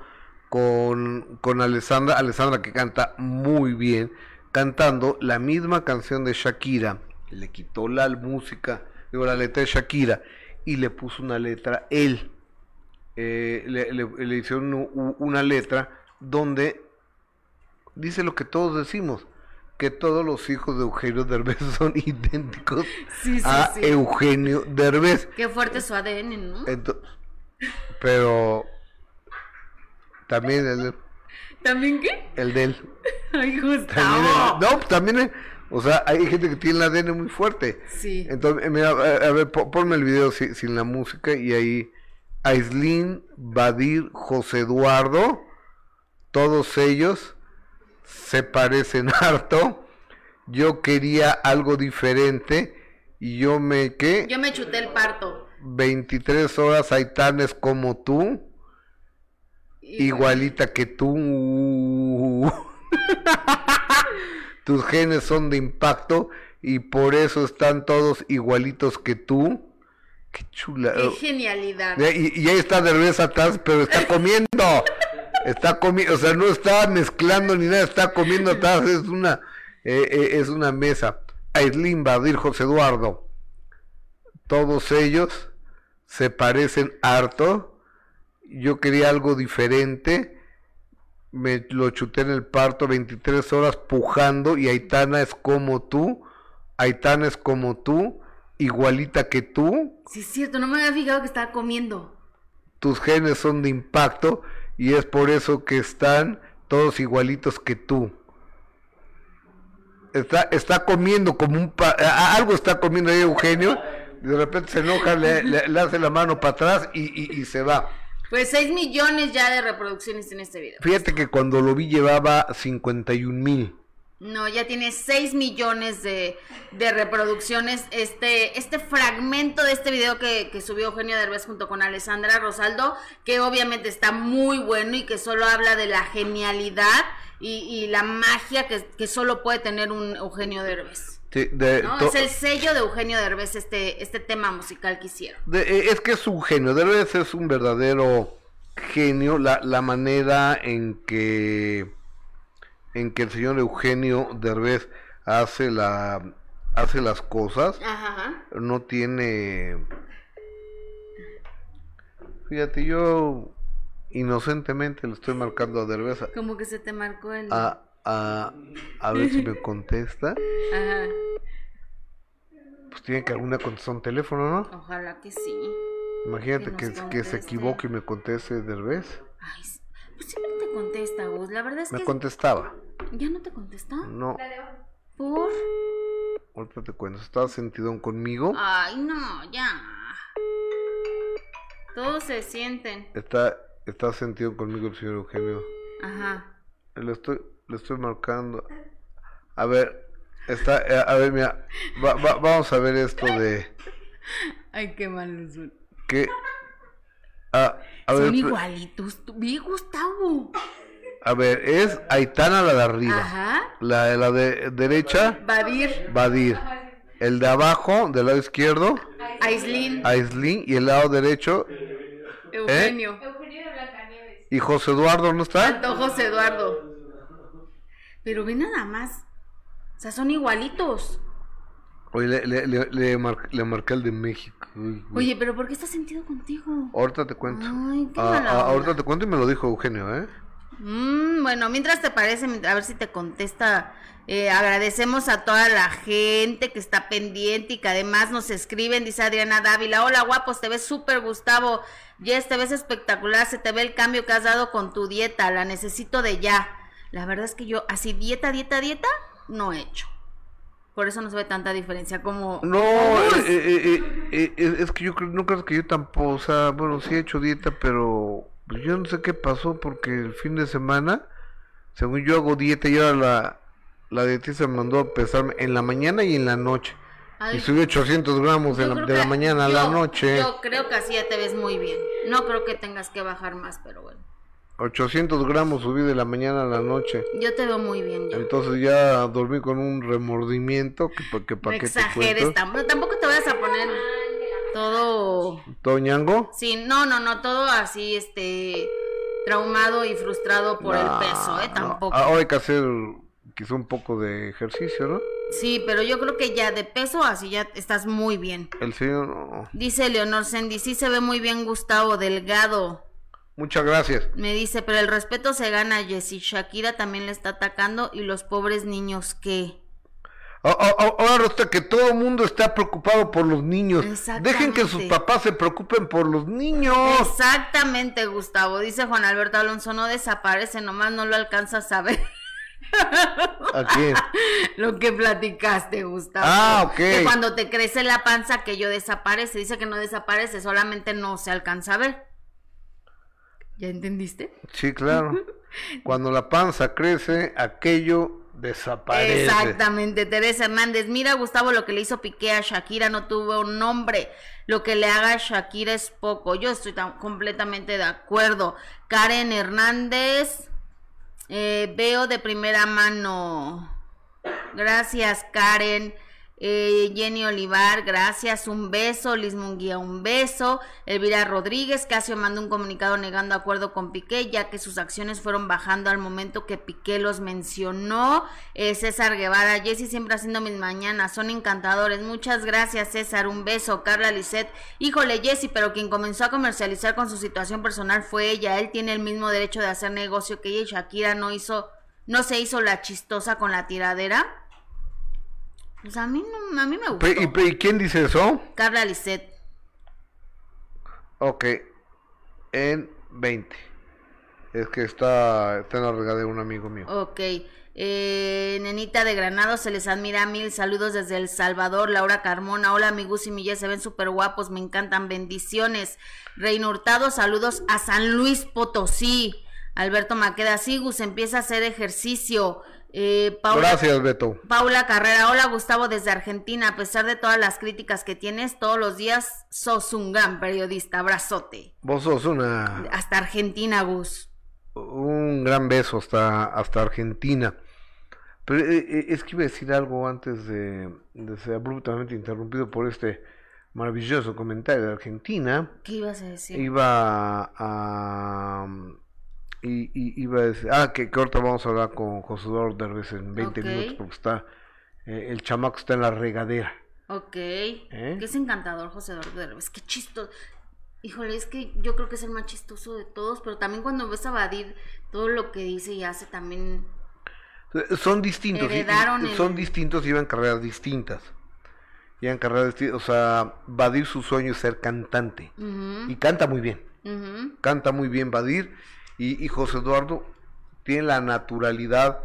A: con, con Alessandra, Alessandra que canta muy bien, cantando la misma canción de Shakira, le quitó la música, digo, la letra de Shakira, y le puso una letra él. Eh, le, le- le hicieron una letra donde dice lo que todos decimos, que todos los hijos de Eugenio Derbez (laughs) son idénticos
B: Sí, sí,
A: a
B: sí.
A: Eugenio Derbez.
B: Qué fuerte su ADN, ¿no?
A: Pero también el,
B: ¿También qué?
A: el (laughs) de él.
B: Ay,
A: También
B: Gustavo.
A: el- no, pues también, el- o sea, hay gente que tiene el ADN muy fuerte.
B: Sí.
A: Entonces, eh, mira, a, a ver, po- ponme el video si- sin la música y ahí Aislin, Badir, José Eduardo, todos ellos se parecen (laughs) harto. Yo quería algo diferente y yo me que
B: Yo me chuté el parto.
A: 23 horas Aitanes como tú, igualita que tú. (laughs) Tus genes son de impacto y por eso están todos igualitos que tú. Qué chula.
B: Qué genialidad.
A: Y, y ahí está Derbez atrás, pero está (laughs) comiendo. Está comiendo, o sea, no está mezclando ni nada, está comiendo atrás. Es una, eh, eh, es una mesa. Aislin Badir, José Eduardo. Todos ellos se parecen harto. Yo quería algo diferente. Me lo chuté en el parto 23 horas pujando y Aitana es como tú. Aitana es como tú, igualita que tú.
B: Sí, es cierto, no me había fijado que estaba comiendo.
A: tus genes son de impacto y es por eso que están todos igualitos que tú. Está, está comiendo como un... pa- algo está comiendo ahí Eugenio, de repente se enoja, le, le- le hace la mano para atrás y, y- y se va.
B: Pues 6 millones ya de reproducciones en este video.
A: Fíjate que cuando lo vi llevaba 51 mil.
B: No, ya tiene 6 millones de, de reproducciones. Este, este fragmento de este video que, que subió Eugenio Derbez junto con Alessandra Rosaldo, que obviamente está muy bueno y que solo habla de la genialidad y, y la magia que, que solo puede tener un Eugenio Derbez.
A: Sí, de-
B: ¿no? Es el sello de Eugenio Derbez este, este tema musical que hicieron.
A: de- eh, es que es un genio, Derbez es un verdadero genio, la, la manera en que en que el señor Eugenio Derbez hace la hace las cosas,
B: Ajá,
A: no tiene fíjate yo inocentemente le estoy marcando a Derbez
B: Como que se te marcó el...
A: a, a, a ver si me (laughs) contesta,
B: Ajá.
A: pues tiene que alguna contestar un teléfono, ¿no?
B: Ojalá que sí.
A: Imagínate
B: Que
A: que, se equivoque y me conteste Derbez.
B: Ay, s- pues siempre te contesta, Gus. La verdad es
A: Me
B: que
A: contestaba.
B: ya no te contesta.
A: No.
B: ¿Por?
A: Ahorita te cuento. ¿Estás sentidón conmigo?
B: Ay, no, ya. Todos se sienten.
A: Está, está sentido conmigo el señor Eugenio.
B: Ajá.
A: Le estoy, le estoy marcando. A ver, está, eh, a ver, mira, va- va- vamos a ver esto de
B: Ay, qué malos son.
A: que, a, a ver,
B: Son
A: esp-
B: igualitos. Vi, Gustavo.
A: a ver, es Aitana la de arriba,
B: Ajá.
A: la de la de derecha,
B: Badir.
A: Badir, el de abajo, del lado izquierdo,
B: Aislin.
A: Aislin, y el lado derecho,
B: Eugenio.
I: Eugenio de Blancanieves.
A: y José Eduardo, ¿no está?
B: Faltó José Eduardo. Pero ve nada más. O sea, son igualitos.
A: Oye, le, le, le, le mar- le marqué el de México. Uy.
B: Oye, pero ¿por qué está sentido contigo?
A: Ahorita te cuento.
B: Ay, qué
A: Ah, ah, ahorita te cuento y me lo dijo Eugenio, ¿eh?
B: Mm, bueno, mientras te parece, a ver si te contesta. eh, agradecemos a toda la gente que está pendiente y que además nos escriben, dice Adriana Dávila. Hola guapos, te ves súper Gustavo. Yes, te ves espectacular, se te ve el cambio que has dado con tu dieta, la necesito de ya. La verdad es que yo así dieta, dieta, dieta, no he hecho. Por eso no se ve tanta diferencia como...
A: No, eh, eh, eh, es que yo creo, no creo que yo tampoco, o sea, bueno, sí he hecho dieta, pero pues, yo no sé qué pasó porque el fin de semana, según yo hago dieta y ahora la, la dietista me mandó a pesarme en la mañana y en la noche.
B: Ay,
A: y subí 800 gramos de la, de mañana a la noche.
B: Yo creo que así ya te ves muy bien. No creo que tengas que bajar más, pero bueno.
A: 800 gramos subí de la mañana a la noche.
B: Yo te veo muy bien.
A: Entonces ya dormí con un remordimiento que, que
B: No
A: qué te
B: exageres,
A: cuento.
B: tampoco, tampoco te vayas a poner todo...
A: ¿Toñango?
B: Sí, no, no, no, todo así, este, traumado y frustrado por el peso, ¿eh?
A: no.
B: Tampoco.
A: Ahora hay que hacer quizá un poco de ejercicio, ¿no?
B: Sí, pero yo creo que ya de peso así ya estás muy bien.
A: El señor.
B: Dice Leonor Sendi, sí se ve muy bien Gustavo, delgado.
A: Muchas gracias.
B: Me dice, pero el respeto se gana, Jessy. Shakira también le está atacando y los pobres niños, ¿qué?
A: Ahora resulta que todo el mundo está preocupado por los niños. Dejen que sus papás se preocupen por los niños.
B: Exactamente, Gustavo. Dice Juan Alberto Alonso, no desaparece, nomás no lo alcanzas a ver.
A: ¿A quién? (laughs)
B: Lo que platicaste, Gustavo.
A: Ah, ok.
B: Que cuando te crece la panza, aquello desaparece. Dice que no desaparece, solamente no se alcanza a ver. ¿Ya entendiste?
A: Sí, claro. (laughs) Cuando la panza crece, aquello desaparece.
B: Exactamente, Teresa Hernández. Mira, Gustavo, lo que le hizo Piqué a Shakira no tuvo un nombre. Lo que le haga a Shakira es poco. Yo estoy tan- completamente de acuerdo. Karen Hernández, eh, veo de primera mano. Gracias, Karen. Eh, Jenny Olivar, gracias, un beso. Liz Munguía, un beso. Elvira Rodríguez, Casio manda un comunicado negando acuerdo con Piqué, ya que sus acciones fueron bajando al momento que Piqué los mencionó. Eh, César Guevara, Jessy siempre haciendo mis mañanas, son encantadores. Muchas gracias, César, un beso. Carla Lisset, híjole, Jessy, pero quien comenzó a comercializar con su situación personal fue ella. Él tiene el mismo derecho de hacer negocio que ella y Shakira no hizo, no se hizo la chistosa con la tiradera. Pues a mí no, a mí me gustó.
A: ¿Y, quién dice eso?
B: Carla Lisset.
A: Ok. En 20. Es que está, está en la regadera un amigo mío.
B: Ok. Eh, Nenita de Granado, se les admira mil. Saludos desde El Salvador. Laura Carmona, hola amigos y millas, se ven súper guapos, me encantan. Bendiciones. Reino Hurtado, saludos a San Luis Potosí. Alberto Maqueda, Sigus, empieza a hacer ejercicio. Eh, Paula,
A: Gracias, Beto.
B: Paula Carrera, hola Gustavo desde Argentina. A pesar de todas las críticas que tienes todos los días, sos un gran periodista. Abrazote.
A: Vos sos una,
B: Hasta Argentina, Gus.
A: un gran beso hasta, hasta Argentina. Pero eh, eh, es que iba a decir algo antes de, de ser abruptamente interrumpido por este maravilloso comentario de Argentina.
B: ¿Qué ibas a decir?
A: Iba a... y, iba a decir... Ah, que, que ahorita vamos a hablar con José Eduardo Derbez en 20
B: Ok.
A: minutos porque está... eh, el chamaco está en la regadera.
B: Ok.
A: ¿Eh?
B: Que es encantador, José Derbez. Qué chistoso. Híjole, es que yo creo que es el más chistoso de todos, pero también cuando ves a Badir todo lo que dice y hace también.
A: Son distintos. y-
B: el-
A: Son distintos y iban carreras distintas. Iban carreras distintas. O sea, Badir su sueño es ser cantante. Y canta muy bien. Canta muy bien Badir. Y, y José Eduardo tiene la naturalidad,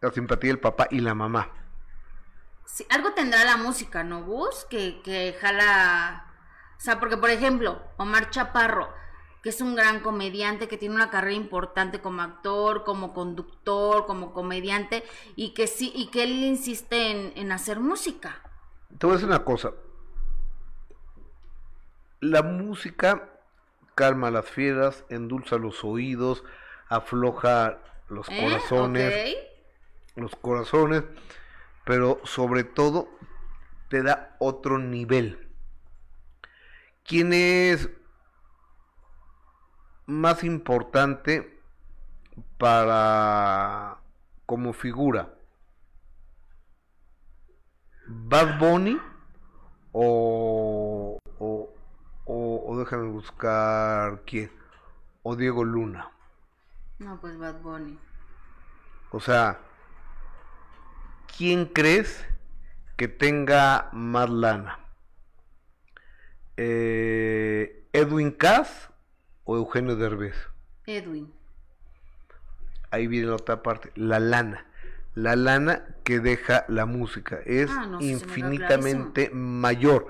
A: la simpatía del papá y la mamá.
B: sí, algo tendrá la música, ¿no, Gus? Que, que jala... O sea, porque, por ejemplo, Omar Chaparro, que es un gran comediante, que tiene una carrera importante como actor, como conductor, como comediante, y que sí, y que él insiste en, en hacer música.
A: Te voy a decir una cosa. La música calma las fieras, endulza los oídos, afloja los
B: ¿Eh?
A: corazones, los corazones, pero sobre todo te da otro nivel. ¿Quién es más importante para como figura? ¿Bad Bunny o, o, déjame buscar quién? O Diego Luna.
B: No, pues Bad Bunny.
A: O sea, ¿quién crees que tenga más lana? Eh, ¿Edwin Cass o Eugenio Derbez?
B: Edwin.
A: Ahí viene la otra parte, la lana. La lana que deja la música es
B: Ah, no,
A: infinitamente mayor.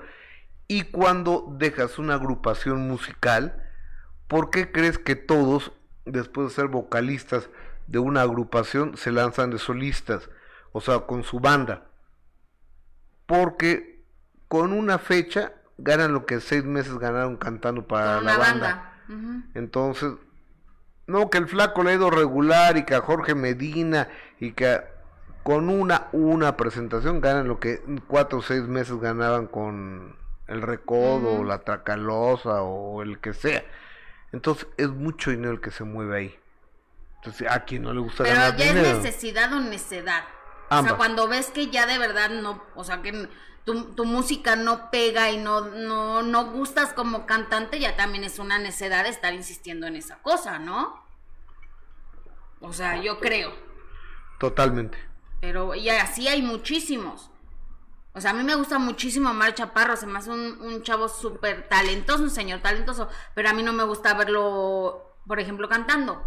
A: Y cuando dejas una agrupación musical, ¿por qué crees que todos, después de ser vocalistas de una agrupación, se lanzan de solistas? O sea, con su banda. Porque con una fecha ganan lo que seis meses ganaron cantando para la banda. Entonces, no, que el flaco le ha ido regular y que a Jorge Medina y que con una, una presentación ganan lo que cuatro o seis meses ganaban con el recodo, o la tracalosa o el que sea. Entonces, es mucho dinero el que se mueve ahí. Entonces, a quien no le gusta
B: Pero
A: ganar
B: ya es necesidad o necedad. O
A: Ambas.
B: sea, cuando ves que ya de verdad no, o sea, que tu, tu música no pega y no, no, no gustas como cantante, ya también es una necedad estar insistiendo en esa cosa, ¿no? O sea, yo creo.
A: Totalmente.
B: Pero y así hay muchísimos. O sea, a mí me gusta muchísimo Omar Chaparro, se me hace un, un chavo súper talentoso, un señor talentoso, pero a mí no me gusta verlo, por ejemplo, cantando.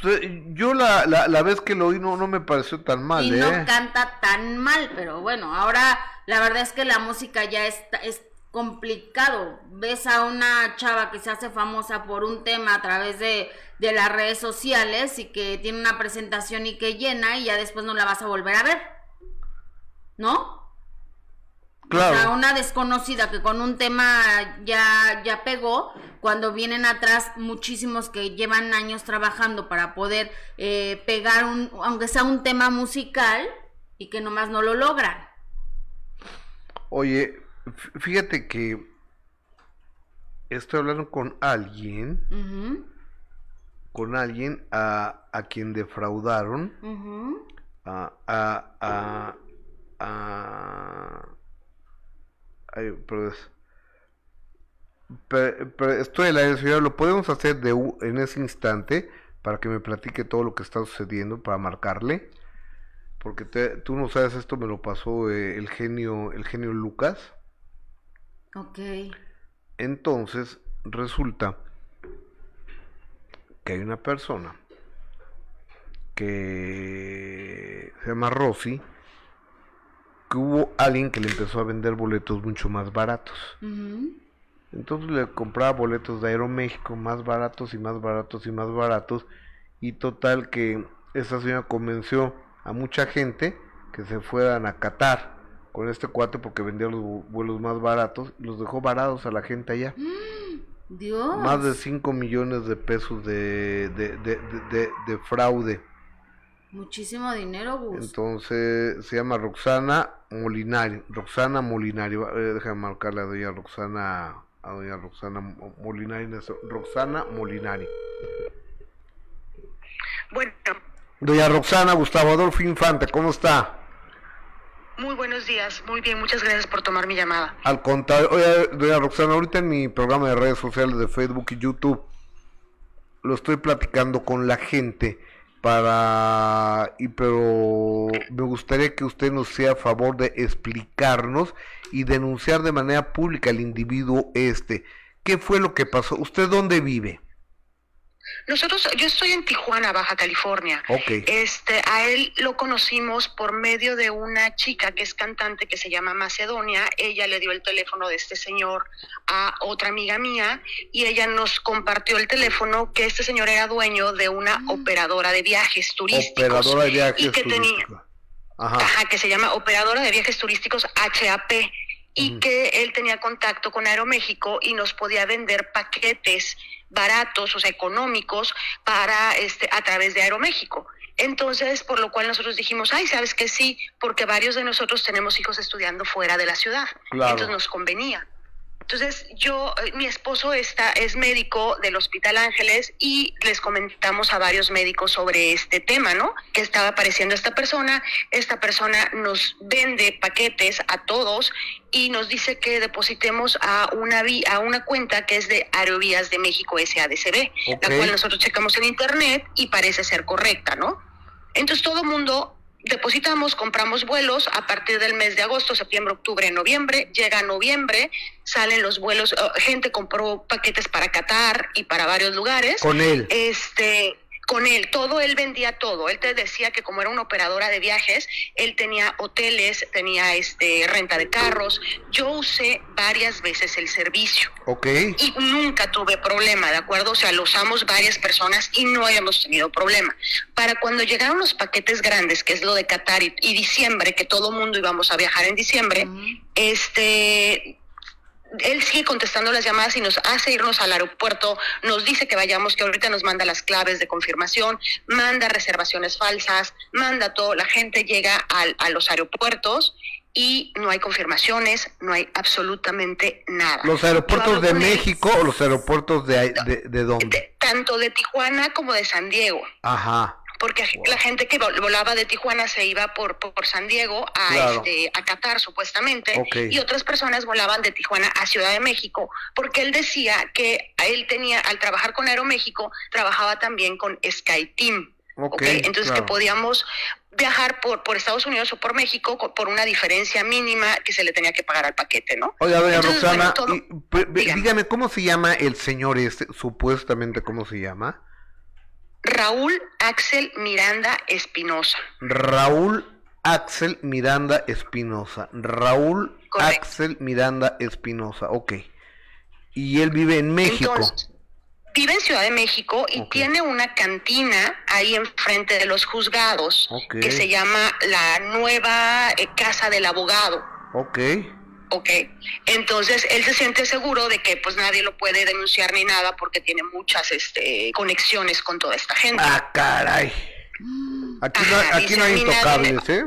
A: Pues, eh, yo la, la, la vez que lo oí no, no me pareció tan mal,
B: y
A: ¿eh?
B: no canta tan mal, pero bueno, ahora la verdad es que la música ya está, es complicado. Ves a una chava que se hace famosa por un tema a través de, de las redes sociales y que tiene una presentación y que llena y ya después no la vas a volver a ver. ¿No?
A: Claro.
B: O sea, una desconocida que con un tema ya, ya pegó, cuando vienen atrás muchísimos que llevan años trabajando para poder eh, pegar un, aunque sea un tema musical, y que nomás no lo logran.
A: Oye, fíjate que estoy hablando con alguien, con alguien a, a quien defraudaron, a, a, a- ay, pero pero, pero estoy en la lo podemos hacer de en ese instante para que me platique todo lo que está sucediendo para marcarle porque te- tú no sabes esto me lo pasó eh, el genio el genio Lucas.
B: Ok.
A: Entonces, resulta que hay una persona que se llama Rosy, que hubo alguien que le empezó a vender boletos mucho más baratos. Entonces le compraba boletos de Aeroméxico más baratos y más baratos y más baratos. Y total que esa señora convenció a mucha gente que se fueran a Qatar con este cuate porque vendía los vu- vuelos más baratos y los dejó varados a la gente allá.
B: Dios.
A: Más de 5 millones de pesos de- de- de fraude.
B: Muchísimo dinero, Gus.
A: Entonces se llama Roxana Molinari. Roxana Molinari. Eh, déjame marcarle a doña Roxana. A doña Roxana Mo- Molinari. Roxana Molinari.
J: Bueno,
A: Doña Roxana, Gustavo Adolfo Infante, ¿cómo está?
J: muy buenos días. Muy bien, muchas gracias por tomar mi llamada.
A: Al contrario, oye, doña Roxana, ahorita en mi programa de redes sociales de Facebook y YouTube lo estoy platicando con la gente para y pero me gustaría que usted nos sea a favor de explicarnos y denunciar de manera pública al individuo este. ¿Qué fue lo que pasó? ¿Usted dónde vive?
J: Nosotros, yo estoy en Tijuana, Baja California.
A: Ok.
J: Este, a él lo conocimos por medio de una chica que es cantante que se llama Macedonia. Ella le dio el teléfono de este señor a otra amiga mía y ella nos compartió el teléfono que este señor era dueño de una operadora de viajes turísticos.
A: Operadora de viajes
J: y que tenía,
A: turísticos. Ajá.
J: Ajá, que se llama Operadora de Viajes Turísticos HAP y que él tenía contacto con Aeroméxico y nos podía vender paquetes baratos, o sea, económicos para este a través de Aeroméxico. Entonces, por lo cual nosotros dijimos, ay, sabes que sí, porque varios de nosotros tenemos hijos estudiando fuera de la ciudad.
A: Claro.
J: Entonces nos convenía. Entonces, yo, eh, mi esposo está, es médico del Hospital Ángeles y les comentamos a varios médicos sobre este tema, ¿no? Que estaba apareciendo esta persona. Esta persona nos vende paquetes a todos y nos dice que depositemos a una, a una cuenta que es de Aerovías de México SADCB,
A: Ok.
J: la cual nosotros checamos en internet y parece ser correcta, ¿no? Entonces todo mundo depositamos, compramos vuelos a partir del mes de agosto, septiembre, octubre, noviembre, llega noviembre, salen los vuelos, eh, gente compró paquetes para Qatar y para varios lugares.
A: Con él.
J: Este, con él, todo, él vendía todo. Él te decía que como era una operadora de viajes, él tenía hoteles, tenía este renta de carros. Yo usé varias veces el servicio
A: Ok.
J: y nunca tuve problema, ¿de acuerdo? O sea, lo usamos varias personas y no habíamos tenido problema. Para cuando llegaron los paquetes grandes, que es lo de Qatar y, y diciembre, que todo mundo íbamos a viajar en diciembre, este él sigue contestando las llamadas y nos hace irnos al aeropuerto, nos dice que vayamos, que ahorita nos manda las claves de confirmación, manda reservaciones falsas, manda todo, la gente llega al- a los aeropuertos y no hay confirmaciones, no hay absolutamente nada.
A: ¿Los aeropuertos de
J: él,
A: México o los aeropuertos de, de, de dónde?
J: tanto de Tijuana como de San Diego.
A: Ajá.
J: Porque la gente que vol- volaba de Tijuana se iba por, por, San Diego a,
A: Claro.
J: este, a Qatar, supuestamente, y otras personas volaban de Tijuana a Ciudad de México, porque él decía que él tenía, al trabajar con Aeroméxico, trabajaba también con SkyTeam.
A: Ok,
J: ¿ok? Entonces
A: claro.
J: que podíamos viajar por, por Estados Unidos o por México co- por una diferencia mínima que se le tenía que pagar al paquete, ¿no?
A: Oiga, doña
J: Entonces,
A: Roxana,
J: bueno, todo-
A: dígame, ¿cómo se llama el señor este? Supuestamente, ¿cómo se llama?
J: Raúl Axel Miranda Espinosa.
A: Raúl Axel Miranda Espinosa. Raúl Axel Miranda Espinosa, ok. Y él vive en México.
J: Entonces, vive en Ciudad de México y tiene una cantina ahí enfrente de los juzgados que se llama la nueva eh, Casa del Abogado.
A: ok.
J: Ok, entonces él se siente seguro de que pues nadie lo puede denunciar ni nada porque tiene muchas este, conexiones con toda esta gente.
A: Ah, caray. Aquí no,
J: Ajá,
A: aquí no hay
J: dice,
A: intocables, ¿eh?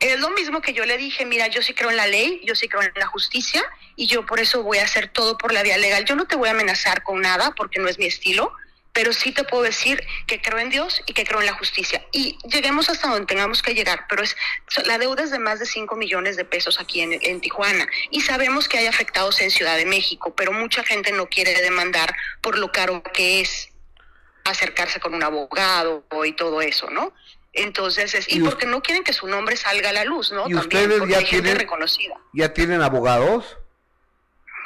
J: Es lo mismo que yo le dije, mira, yo sí creo en la ley, yo sí creo en la justicia y yo por eso voy a hacer todo por la vía legal. Yo no te voy a amenazar con nada porque no es mi estilo, pero sí te puedo decir que creo en Dios y que creo en la justicia. Y lleguemos hasta donde tengamos que llegar, pero es la deuda es de más de 5 millones de pesos aquí en, en Tijuana y sabemos que hay afectados en Ciudad de México, pero mucha gente no quiere demandar por lo caro que es acercarse con un abogado y todo eso, ¿no? Entonces, es, y, porque no quieren que su nombre salga a la luz, ¿no?
A: ¿Y
J: También,
A: ustedes
J: porque
A: ya
J: hay gente
A: tienen-
J: reconocida.
A: ¿Ya tienen abogados?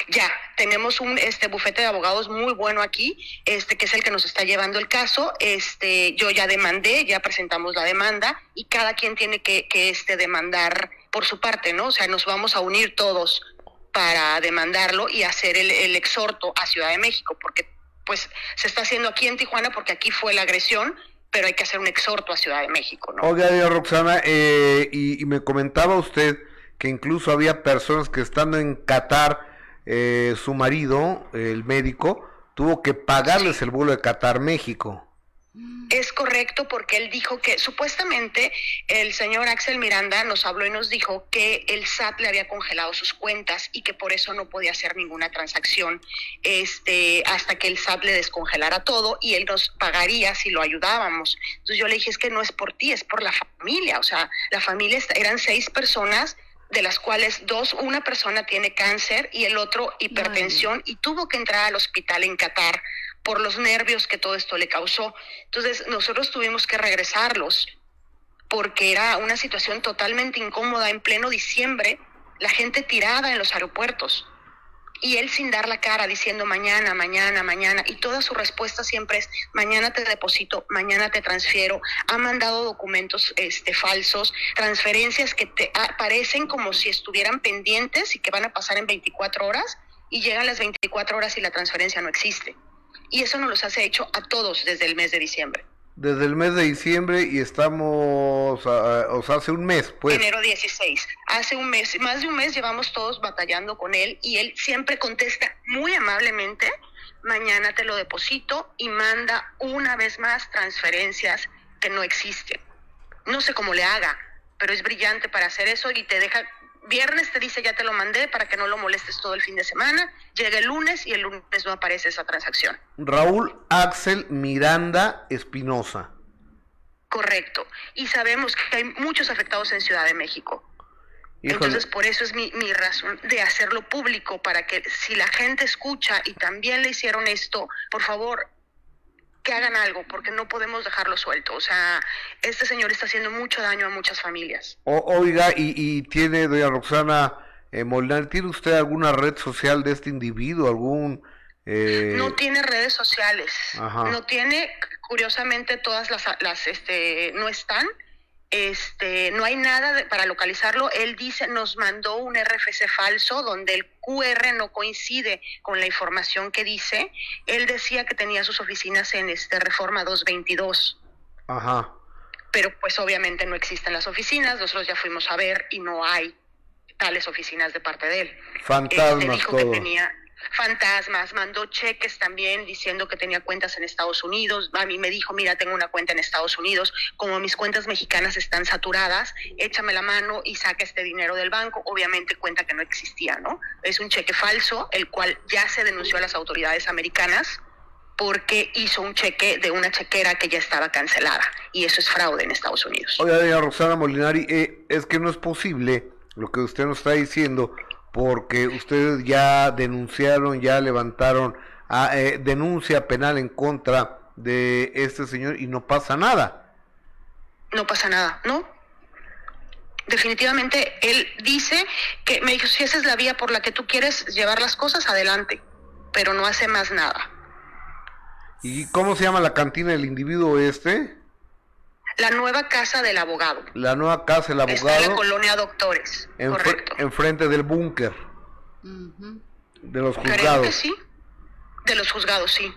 J: Ya, tenemos un este bufete de abogados muy bueno aquí, este que es el que nos está llevando el caso. Este, yo ya demandé, ya presentamos la demanda y cada quien tiene que, que este demandar por su parte, ¿no? O sea, nos vamos a unir todos para demandarlo y hacer el, el exhorto a Ciudad de México, porque pues se está haciendo aquí en Tijuana porque aquí fue la agresión, pero hay que hacer un exhorto a Ciudad de México, ¿no?
A: Oiga, doña Roxana, eh, y, y me comentaba usted que incluso había personas que estando en Qatar, eh, su marido, el médico, tuvo que pagarles el vuelo de Qatar, México.
J: Es correcto porque él dijo que supuestamente el señor Axel Miranda nos habló y nos dijo que el SAT le había congelado sus cuentas y que por eso no podía hacer ninguna transacción este, hasta que el SAT le descongelara todo y él nos pagaría si lo ayudábamos. Entonces yo le dije, es que no es por ti, es por la familia. O sea, la familia eran seis personas de las cuales dos, una persona tiene cáncer y el otro hipertensión y tuvo que entrar al hospital en Qatar por los nervios que todo esto le causó. Entonces nosotros tuvimos que regresarlos porque era una situación totalmente incómoda en pleno diciembre, la gente tirada en los aeropuertos. Y él sin dar la cara, diciendo mañana, mañana, mañana, y toda su respuesta siempre es mañana te deposito, mañana te transfiero. Ha mandado documentos este, falsos, transferencias que te parecen como si estuvieran pendientes y que van a pasar en 24 horas, y llegan las 24 horas y la transferencia no existe. Y eso nos los hace hecho a todos desde el mes de diciembre.
A: Desde el mes de diciembre y estamos, o sea, hace un mes, pues.
J: Enero 16. Hace un mes, más de un mes llevamos todos batallando con él y él siempre contesta muy amablemente, mañana te lo deposito y manda una vez más transferencias que no existen. No sé cómo le haga, pero es brillante para hacer eso y te deja viernes te dice ya te lo mandé para que no lo molestes todo el fin de semana, llega el lunes y el lunes no aparece esa transacción.
A: Raúl Axel Miranda Espinosa.
J: Correcto. Y sabemos que hay muchos afectados en Ciudad de México. Entonces, por eso es mi, mi, razón de hacerlo público, para que si la gente escucha y también le hicieron esto, por favor, que hagan algo, porque no podemos dejarlo suelto. O sea, este señor está haciendo mucho daño a muchas familias.
A: O, oiga, y, y, tiene, doña Roxana eh, Molnar, ¿tiene usted alguna red social de este individuo? ¿Algún...? Eh...
J: No tiene redes sociales. Ajá. No tiene, curiosamente, todas las, las este, no están este, no hay nada de, para localizarlo. Él dice, nos mandó un RFC falso donde el QR no coincide con la información que dice. Él decía que tenía sus oficinas en este Reforma 222.
A: Ajá.
J: Pero pues obviamente no existen las oficinas, nosotros ya fuimos a ver y no hay tales oficinas de parte de él.
A: Fantasmas
J: este, dijo
A: todo.
J: que tenía fantasmas, mandó cheques también diciendo que tenía cuentas en Estados Unidos. A mí me dijo, mira, tengo una cuenta en Estados Unidos, como mis cuentas mexicanas están saturadas, échame la mano y saca este dinero del banco. Obviamente cuenta que no existía, ¿no? Es un cheque falso, el cual ya se denunció a las autoridades americanas porque hizo un cheque de una chequera que ya estaba cancelada y eso es fraude en Estados Unidos.
A: Oiga, doña Roxana Molinari, eh, es que no es posible lo que usted nos está diciendo porque ustedes ya denunciaron, ya levantaron a, eh, denuncia penal en contra de este señor y no pasa nada.
J: No pasa nada, ¿no? Definitivamente él dice que me dijo, si esa es la vía por la que tú quieres llevar las cosas, adelante, pero no hace más nada.
A: ¿Y cómo se llama la cantina del individuo este?
J: La nueva casa del abogado.
A: La nueva casa del abogado.
J: Está en la colonia Doctores.
A: En
J: correcto.
A: Enfrente del búnker. Uh -huh. De los juzgados.
J: Creo que sí. De los juzgados, sí.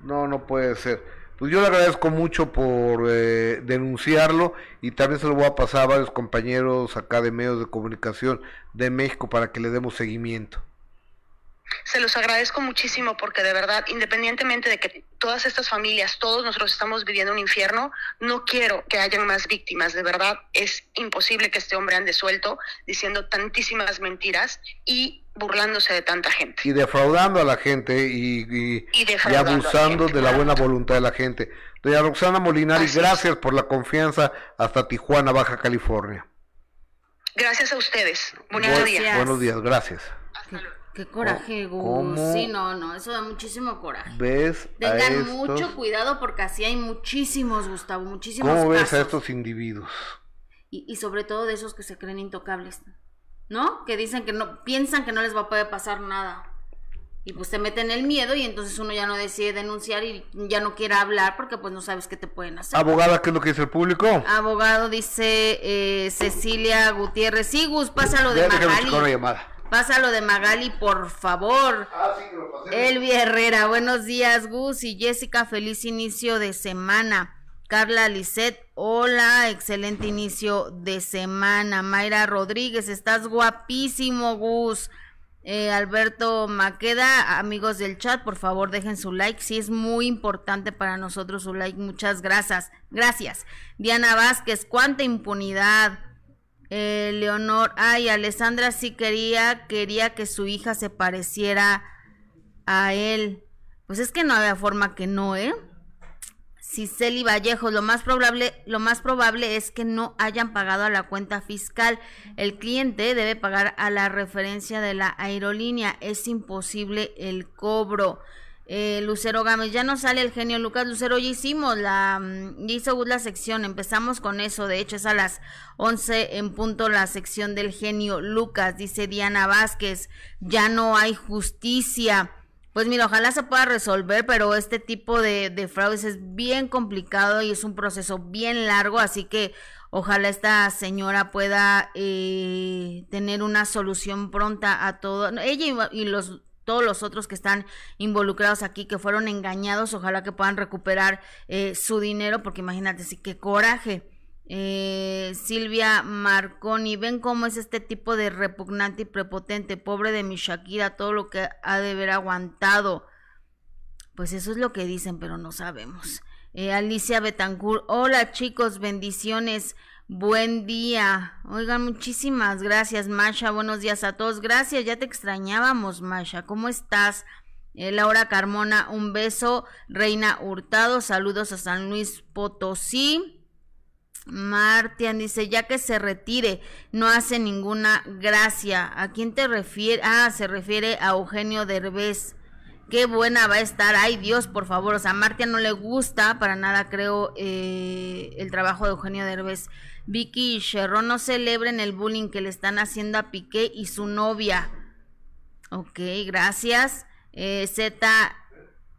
A: No, no puede ser. Pues yo le agradezco mucho por eh, denunciarlo y también se lo voy a pasar a varios compañeros acá de medios de comunicación de México para que le demos seguimiento.
J: Se los agradezco muchísimo porque de verdad, independientemente de que todas estas familias, todos nosotros estamos viviendo un infierno, no quiero que hayan más víctimas. De verdad, es imposible que este hombre ande suelto diciendo tantísimas mentiras y burlándose de tanta gente.
A: Y defraudando a la gente y, y,
J: y,
A: y abusando gente, de la claro. buena voluntad de la gente. Doña Roxana Molinari, Así gracias es. por la confianza hasta Tijuana, Baja California.
J: Gracias a ustedes. Buenos días.
A: Buenos días, gracias.
J: Hasta luego.
B: Qué coraje, Gus. Sí, no, no, eso da muchísimo coraje.
A: ¿Ves?
B: Tengan
A: estos...
B: mucho cuidado porque así hay muchísimos, Gustavo, muchísimos.
A: ¿Cómo ves
B: casos.
A: a estos individuos?
B: Y, y, sobre todo de esos que se creen intocables, ¿no? Que dicen que no, piensan que no les va a poder pasar nada. Y pues te meten el miedo y entonces uno ya no decide denunciar y ya no quiere hablar porque pues no sabes qué te pueden hacer.
A: Abogada, ¿qué es lo que dice el público?
B: Abogado, dice eh, Cecilia Gutiérrez. Sí, Gus, pásalo de Magali. Pásalo de Magali, por favor.
A: Ah, sí, lo pasé.
B: Elvi Herrera, buenos días, Gus y Jessica, feliz inicio de semana. Carla Lisset, hola, excelente inicio de semana. Mayra Rodríguez, estás guapísimo, Gus. Eh, Alberto Maqueda, amigos del chat, por favor dejen su like, sí es muy importante para nosotros su like, muchas gracias, gracias. Diana Vázquez, cuánta impunidad. Eh, Leonor, ay, Alessandra sí quería, quería que su hija se pareciera a él. Pues es que no había forma que no, ¿eh? Ciceli Vallejo, lo más probable, lo más probable es que no hayan pagado a la cuenta fiscal. El cliente debe pagar a la referencia de la aerolínea. Es imposible el cobro. Eh, Lucero Gámez, ya no sale el genio Lucas Lucero, ya hicimos la, mm, ya hizo la sección, empezamos con eso, de hecho es a las 11 en punto la sección del genio Lucas, dice Diana Vázquez, ya no hay justicia. Pues mira, ojalá se pueda resolver, pero este tipo de, de fraudes es bien complicado y es un proceso bien largo, así que ojalá esta señora pueda eh, tener una solución pronta a todo, ella y los todos los otros que están involucrados aquí, que fueron engañados, ojalá que puedan recuperar eh, su dinero, porque imagínate, sí, qué coraje. Eh, Silvia Marconi, ven cómo es este tipo de repugnante y prepotente, pobre de mi Shakira, todo lo que ha de haber aguantado. Pues eso es lo que dicen, pero no sabemos. Eh, Alicia Betancourt, hola chicos, bendiciones. Buen día. Oigan, muchísimas gracias, Masha. Buenos días a todos. Gracias, ya te extrañábamos, Masha. ¿Cómo estás? Eh, Laura Carmona, un beso. Reina Hurtado, saludos a San Luis Potosí. Martian dice, ya que se retire, no hace ninguna gracia. ¿A quién te refiere? Ah, se refiere a Eugenio Derbez. Qué buena va a estar. Ay, Dios, por favor. O sea, a Martian no le gusta para nada, creo, eh, el trabajo de Eugenio Derbez. Vicky y Sherron no celebren el bullying que le están haciendo a Piqué y su novia. Ok, gracias. Eh, Z,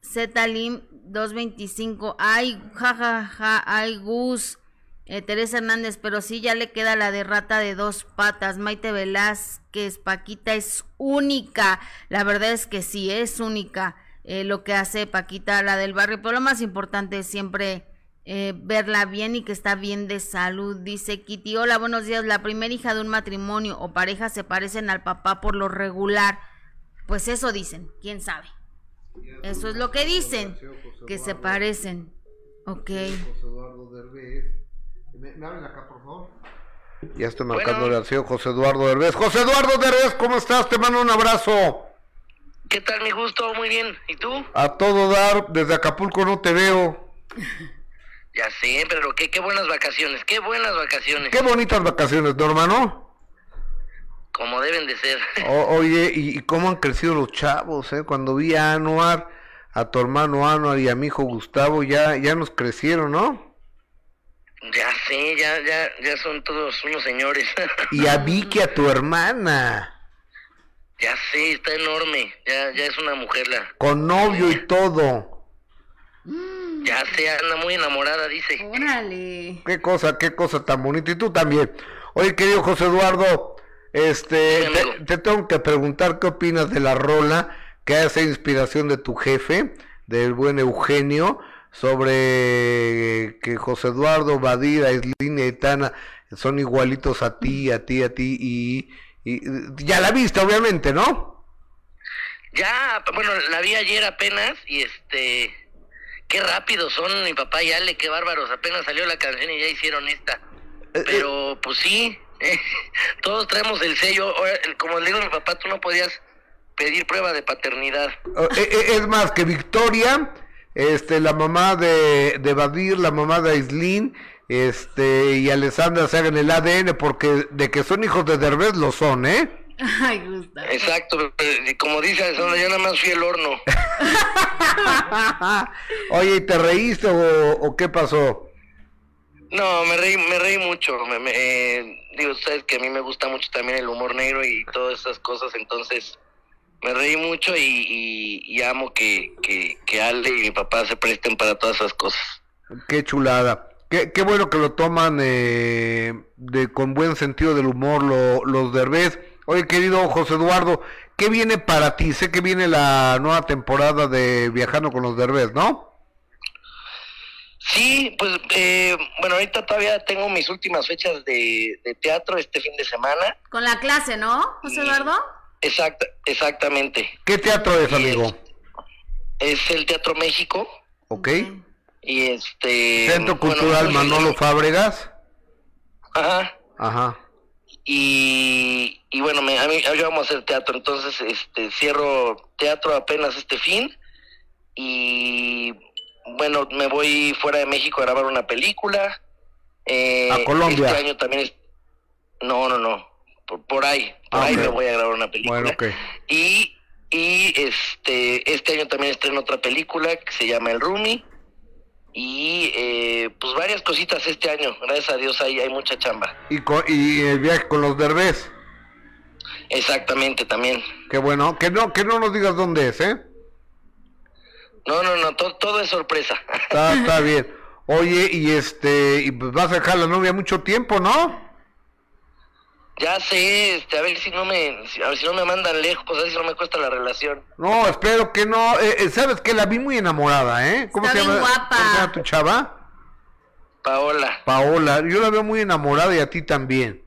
B: Z Lim 225. Ay, jajaja, ja, ja, ay, Gus. Eh, Teresa Hernández, pero sí ya le queda la de rata de dos patas. Maite Velázquez, Paquita es única. La verdad es que sí, es única eh, lo que hace Paquita, la del barrio. Pero lo más importante es siempre eh, verla bien y que está bien de salud. Dice Kitty, hola, buenos días. La primera hija de un matrimonio o pareja se parecen al papá por lo regular. Pues eso dicen, quién sabe. Eso es lo que dicen, que se parecen. Ok.
A: ¿Me, me hablan acá, por favor? Ya estoy marcándole bueno. al señor José Eduardo Derbez. José Eduardo Derbez, ¿cómo estás? Te mando un abrazo.
K: ¿Qué tal, mi gusto? Muy bien. ¿Y tú?
A: A todo dar, desde Acapulco no te veo. (laughs)
K: Ya sé, pero qué, qué buenas vacaciones, qué buenas vacaciones.
A: Qué bonitas vacaciones, ¿no, hermano?
K: Como deben de ser.
A: O, oye, ¿y, ¿y, cómo han crecido los chavos, eh? Cuando vi a Anuar, a tu hermano Anuar y a mi hijo Gustavo, ya, ya nos crecieron, ¿no?
K: Ya sé, ya, ya, ya son todos unos señores. (laughs)
A: y a Vicky, a tu hermana.
K: Ya sé, está enorme. Ya, ya es una mujer la.
A: Con novio y todo.
K: Ya sé, anda muy enamorada, dice.
B: Órale.
A: Qué cosa, qué cosa tan bonita. Y tú también. Oye, querido José Eduardo, este, te, te, tengo que preguntar qué opinas de la rola que hace inspiración de tu jefe, del buen Eugenio sobre que José Eduardo, Badira, Islín y Aitana son igualitos a ti, a ti, a ti y, y, ya la viste obviamente, ¿no?
K: Ya, bueno, la vi ayer apenas y este qué rápido son mi papá y Ale, qué bárbaros, apenas salió la canción y ya hicieron esta. Pero eh, pues sí, (laughs) eh, todos traemos el sello, como le digo a mi papá, tú no podías pedir prueba de paternidad.
A: Eh, es más que Victoria este, la mamá de, de Badir, la mamá de Aislin, este, y Alessandra se hagan el ADN, porque de que son hijos de Derbez lo son, ¿eh? (laughs)
B: Ay, Gustavo.
K: Exacto, como dice Alessandra, yo nada más fui el horno. (laughs)
A: Oye, ¿y te reíste o, o, qué pasó?
K: No, me reí, me reí mucho. Me, me, eh, digo, sabes que a mí me gusta mucho también el humor negro y todas esas cosas, entonces me reí mucho y, y, y amo que, que, que, Ale y mi papá se presten para todas esas cosas.
A: Qué chulada. Qué, qué bueno que lo toman eh, de, con buen sentido del humor lo, los derbez. Oye, querido José Eduardo, ¿qué viene para ti? Sé que viene la nueva temporada de Viajando con los derbez, ¿no?
K: Sí, pues eh, bueno, ahorita todavía tengo mis últimas fechas de, de, teatro este fin de semana.
B: Con la clase, ¿no, José Eduardo?
K: Exacta, exactamente.
A: ¿Qué teatro es, amigo?
K: Es, es el Teatro México.
A: Ok.
K: Y este...
A: Centro Cultural bueno, Manolo Fábregas.
K: Ajá.
A: Ajá.
K: Y, y bueno, me, a mí yo vamos a hacer teatro, entonces este cierro teatro apenas este fin y bueno, me voy fuera de México a grabar una película. Eh,
A: a Colombia.
K: Este año también es... No, no, no por, por ahí, por ah, ahí okay. me voy a grabar una película.
A: Bueno, okay.
K: Y y este este año también estreno otra película que se llama El Rumi. Y eh, pues varias cositas este año. Gracias a Dios hay, hay mucha chamba.
A: Y, co- y el viaje con los derbés.
K: Exactamente, también.
A: Qué bueno. Que no, que no nos digas dónde es, ¿eh?
K: No, no, no, to- todo es sorpresa.
A: Está, está (laughs) bien. Oye, y este, y pues vas a dejar la novia mucho tiempo, ¿no?
K: Ya sé, este, a ver si no me, si- a ver si no me mandan lejos, a ver si no me cuesta la relación.
A: No, espero que no. Eh, eh, ¿Sabes que La vi muy enamorada, ¿eh? ¿Cómo
B: Está
A: se
B: bien
A: llama?
B: guapa.
A: ¿Cómo se llama tu chava?
K: Paola.
A: Paola. Yo la veo muy enamorada y a ti también.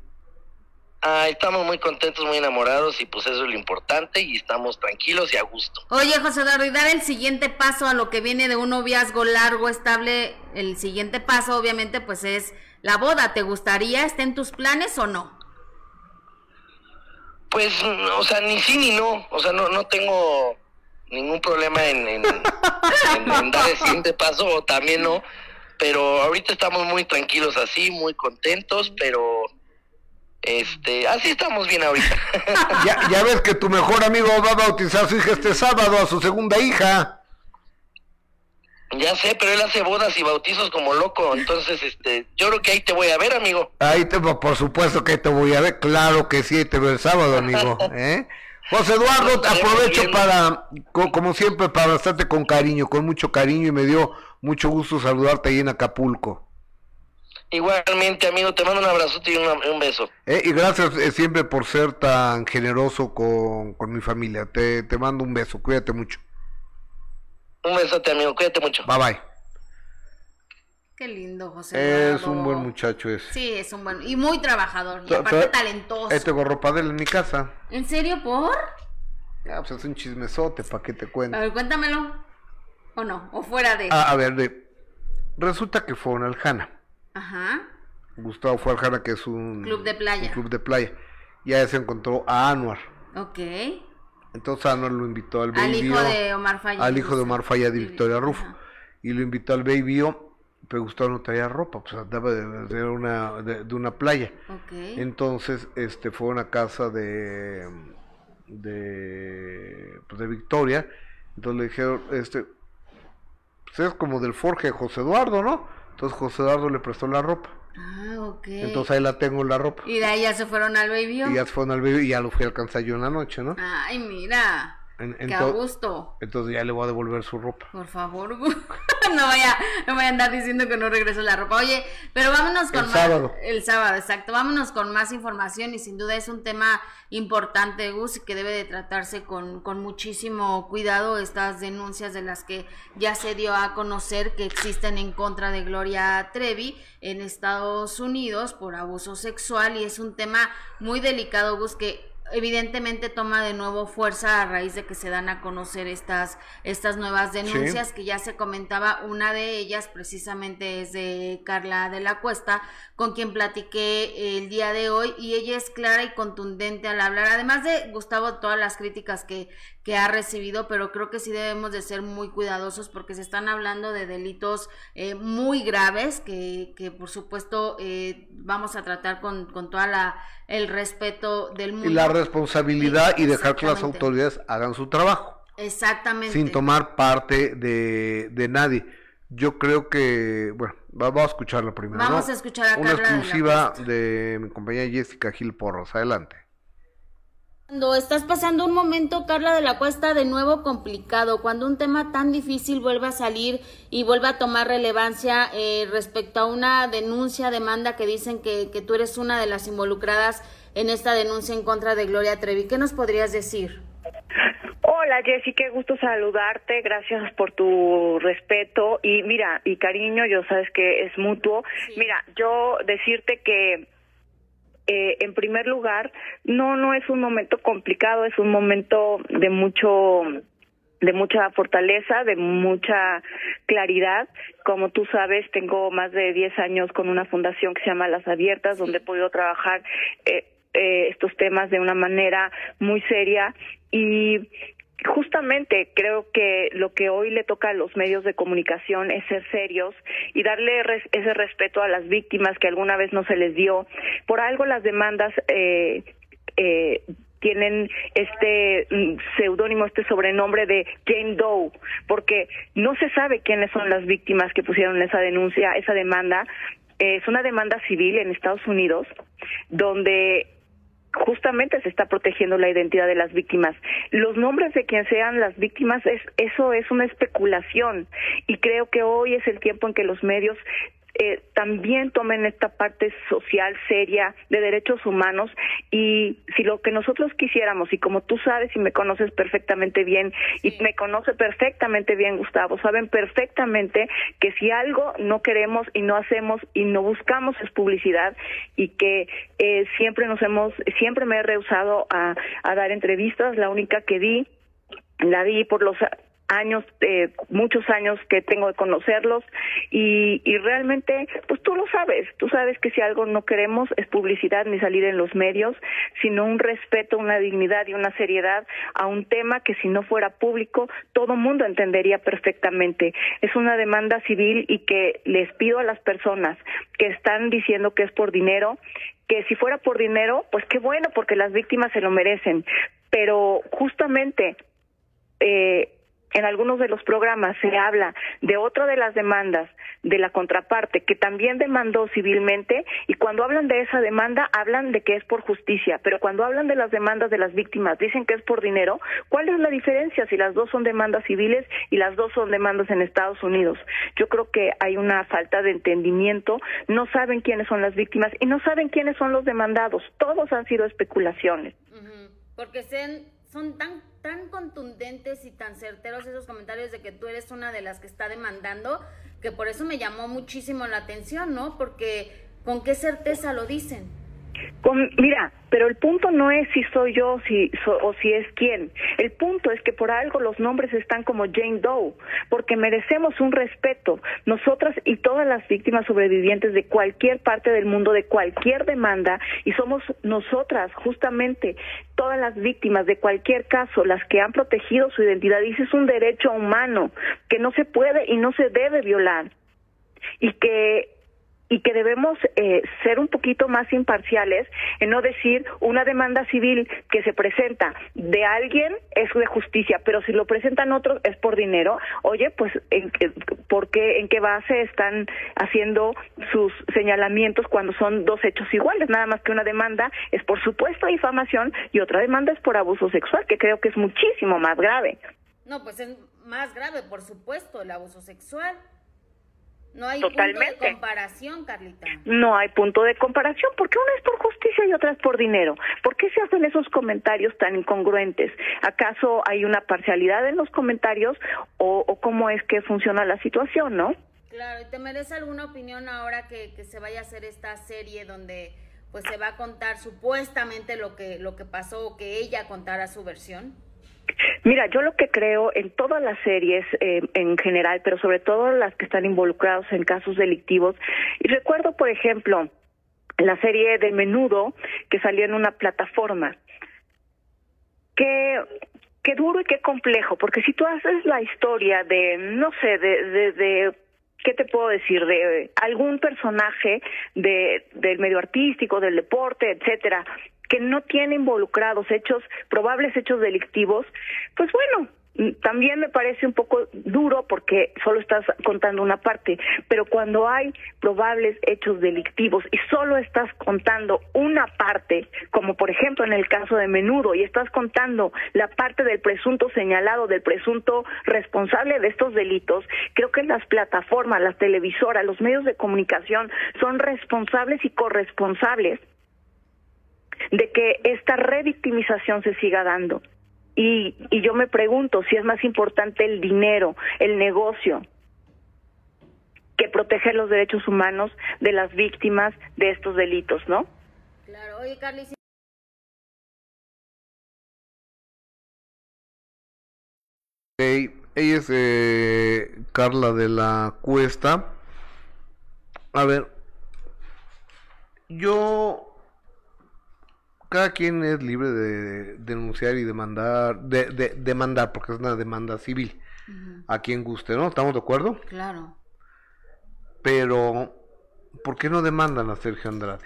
K: Ah, estamos muy contentos, muy enamorados y pues eso es lo importante y estamos tranquilos y a gusto.
B: Oye, José Eduardo, y dar el siguiente paso a lo que viene de un noviazgo largo, estable, el siguiente paso obviamente pues es la boda. ¿Te gustaría? ¿Está en tus planes o no?
K: Pues, o sea, ni sí ni no, o sea, no, no tengo ningún problema en, en, (laughs) en- en dar el siguiente paso o también no, pero ahorita estamos muy tranquilos así, muy contentos, pero este, así estamos bien ahorita. (laughs)
A: Ya, ya ves que tu mejor amigo va a bautizar a su hija este sábado, a su segunda hija.
K: Ya sé, pero él hace bodas y bautizos como loco, entonces, este, yo creo que ahí te voy a ver, amigo.
A: Ahí te, por supuesto que te voy a ver. Claro que sí, ahí te veo el sábado, amigo. (laughs) ¿eh? José Eduardo, te aprovecho para, co- como siempre, para abrazarte con cariño, con mucho cariño y me dio mucho gusto saludarte ahí en Acapulco.
K: Igualmente, amigo, te mando un abrazote y un beso.
A: ¿eh? Y gracias eh, siempre por ser tan generoso con, con mi familia. Te, te mando un beso, cuídate mucho.
K: Un besote, amigo, cuídate mucho.
A: Bye bye.
B: Qué lindo, José
A: Es un buen muchacho ese.
B: Sí, es un buen y muy trabajador y aparte talentoso.
A: Eh, tengo ropa de él en mi casa.
B: ¿En serio por?
A: Ya, pues es un chismesote, ¿para qué te cuento?
B: A ver, cuéntamelo. ¿O no? ¿O fuera de?
A: Ah, a ver, de- resulta que fue a Aljana.
B: Ajá.
A: Gustavo fue a Aljana, que es un
B: Club de playa.
A: un club de playa. Y ahí se encontró a Anuar.
B: Ok.
A: Entonces Anuar lo invitó al
B: Al
A: Baby
B: hijo
A: O,
B: de Omar Fayad.
A: al hijo de Omar Fayad y Victoria Rufo. Y lo invitó al Baby O, pero Gustavo no traía ropa, pues andaba de, de una, de, de una playa.
B: Ok.
A: Entonces, este fue a una casa de de, pues, de Victoria. Entonces le dijeron, este, pues es como del Forge de José Eduardo, ¿no? Entonces José Eduardo le prestó la ropa.
B: Ah, ok.
A: Entonces ahí la tengo la ropa.
B: Y de ahí ya se fueron al baby.
A: Y ya se fueron al baby y ya lo fui a alcanzar yo en la noche, ¿no?
B: Ay, mira.
A: En-
B: Qué a gusto.
A: Entonces ya le voy a devolver su ropa.
B: Por favor, (laughs) no vaya, no vaya a andar diciendo que no regreso la ropa. Oye, pero vámonos con
A: El
B: más.
A: sábado.
B: El sábado, exacto. Vámonos con más información y sin duda es un tema importante, Gus, que debe de tratarse con, con muchísimo cuidado estas denuncias de las que ya se dio a conocer que existen en contra de Gloria Trevi en Estados Unidos por abuso sexual y es un tema muy delicado, Gus, que evidentemente toma de nuevo fuerza a raíz de que se dan a conocer estas, estas nuevas denuncias que ya se comentaba, una de ellas precisamente es de Carla de la Cuesta, con quien platiqué el día de hoy y ella es clara y contundente al hablar, además de Gustavo, todas las críticas que, que ha recibido, pero creo que sí debemos de ser muy cuidadosos porque se están hablando de delitos eh, muy graves que, que por supuesto eh, vamos a tratar con, con toda la el respeto del mundo.
A: Y la responsabilidad y dejar que las autoridades hagan su trabajo.
B: Exactamente.
A: sin tomar parte de, de nadie. Yo creo que, bueno, va- vamos a escucharla primero.
B: Vamos
A: ¿no?
B: a escuchar a
A: Una
B: Carla de
A: exclusiva de, mi compañera Jessica Gil Porros. Adelante.
B: Cuando estás pasando un momento, Carla de la Cuesta, de nuevo complicado, cuando un tema tan difícil vuelve a salir y vuelve a tomar relevancia eh, respecto a una denuncia, demanda que dicen que, que tú eres una de las involucradas en esta denuncia en contra de Gloria Trevi. ¿Qué nos podrías decir?
L: Hola Jessy, qué gusto saludarte, gracias por tu respeto y mira, y cariño, yo sabes que es mutuo. Mira, yo decirte que eh, en primer lugar, no, no es un momento complicado, es un momento de mucho de mucha fortaleza, de mucha claridad. Como tú sabes, tengo más de 10 años con una fundación que se llama Las Abiertas, donde he podido trabajar eh, eh, estos temas de una manera muy seria y justamente creo que lo que hoy le toca a los medios de comunicación es ser serios y darle res- ese respeto a las víctimas que alguna vez no se les dio. Por algo las demandas eh, eh, tienen este mm, seudónimo, este sobrenombre de Jane Doe, porque no se sabe quiénes son las víctimas que pusieron esa denuncia, esa demanda. Es una demanda civil en Estados Unidos, donde justamente se está protegiendo la identidad de las víctimas. Los nombres de quien sean las víctimas, es, eso es una especulación y creo que hoy es el tiempo en que los medios eh, también tomen esta parte social seria de derechos humanos y si lo que nosotros quisiéramos y como tú sabes y me conoces perfectamente bien y me conoce perfectamente bien Gustavo saben perfectamente que si algo no queremos y no hacemos y no buscamos es publicidad y que eh, siempre nos hemos siempre me he rehusado a, a dar entrevistas la única que di la di por los años, eh, muchos años que tengo de conocerlos y, y realmente, pues tú lo sabes, tú sabes que si algo no queremos es publicidad ni salir en los medios, sino un respeto, una dignidad y una seriedad a un tema que si no fuera público todo mundo entendería perfectamente. Es una demanda civil y que les pido a las personas que están diciendo que es por dinero, que si fuera por dinero, pues qué bueno, porque las víctimas se lo merecen. Pero justamente eh, en algunos de los programas se habla de otra de las demandas de la contraparte que también demandó civilmente y cuando hablan de esa demanda hablan de que es por justicia, pero cuando hablan de las demandas de las víctimas dicen que es por dinero, ¿cuál es la diferencia si las dos son demandas civiles y las dos son demandas en Estados Unidos? Yo creo que hay una falta de entendimiento, no saben quiénes son las víctimas y no saben quiénes son los demandados, todos han sido especulaciones.
B: Porque se son tan, tan contundentes y tan certeros esos comentarios de que tú eres una de las que está demandando, que por eso me llamó muchísimo la atención, ¿no? Porque con qué certeza lo dicen.
L: Con, mira, pero el punto no es si soy yo si, o si es quién. El punto es que por algo los nombres están como Jane Doe, porque merecemos un respeto. Nosotras y todas las víctimas sobrevivientes de cualquier parte del mundo, de cualquier demanda, y somos nosotras justamente todas las víctimas de cualquier caso, las que han protegido su identidad. Y ese es un derecho humano que no se puede y no se debe violar. Y que y que debemos eh, ser un poquito más imparciales en no decir una demanda civil que se presenta de alguien es de justicia, pero si lo presentan otros es por dinero. Oye, pues ¿en qué, ¿por qué, en qué base están haciendo sus señalamientos cuando son dos hechos iguales? Nada más que una demanda es por supuesto difamación y otra demanda es por abuso sexual, que creo que es muchísimo más grave.
B: No, pues es más grave, por supuesto, el abuso sexual. No hay
L: Totalmente.
B: punto de comparación, Carlita.
L: No hay punto de comparación, porque una es por justicia y otra es por dinero. ¿Por qué se hacen esos comentarios tan incongruentes? ¿Acaso hay una parcialidad en los comentarios o, o cómo es que funciona la situación, no?
B: Claro, ¿y te merece alguna opinión ahora que, que se vaya a hacer esta serie donde pues se va a contar supuestamente lo que lo que pasó o que ella contara su versión?
L: Mira, yo lo que creo en todas las series eh, en general, pero sobre todo las que están involucrados en casos delictivos, y recuerdo, por ejemplo, la serie de Menudo que salió en una plataforma, qué, qué duro y qué complejo, porque si tú haces la historia de, no sé, de, de, de ¿qué te puedo decir? De algún personaje de, del medio artístico, del deporte, etcétera, que no tiene involucrados hechos, probables hechos delictivos, pues bueno, también me parece un poco duro porque solo estás contando una parte, pero cuando hay probables hechos delictivos y solo estás contando una parte, como por ejemplo en el caso de Menudo, y estás contando la parte del presunto señalado, del presunto responsable de estos delitos, creo que las plataformas, las televisoras, los medios de comunicación son responsables y corresponsables de que esta revictimización se siga dando. Y, y yo me pregunto si es más importante el dinero, el negocio, que proteger los derechos humanos de las víctimas de estos delitos, ¿no?
B: Claro, oye, Carly.
A: Hey, ella es eh, Carla de la Cuesta. A ver, yo cada quien es libre de denunciar y demandar, de, de demandar, porque es una demanda civil, a quien guste, ¿no? ¿Estamos de acuerdo?
B: Claro.
A: Pero, ¿por qué no demandan a Sergio Andrade?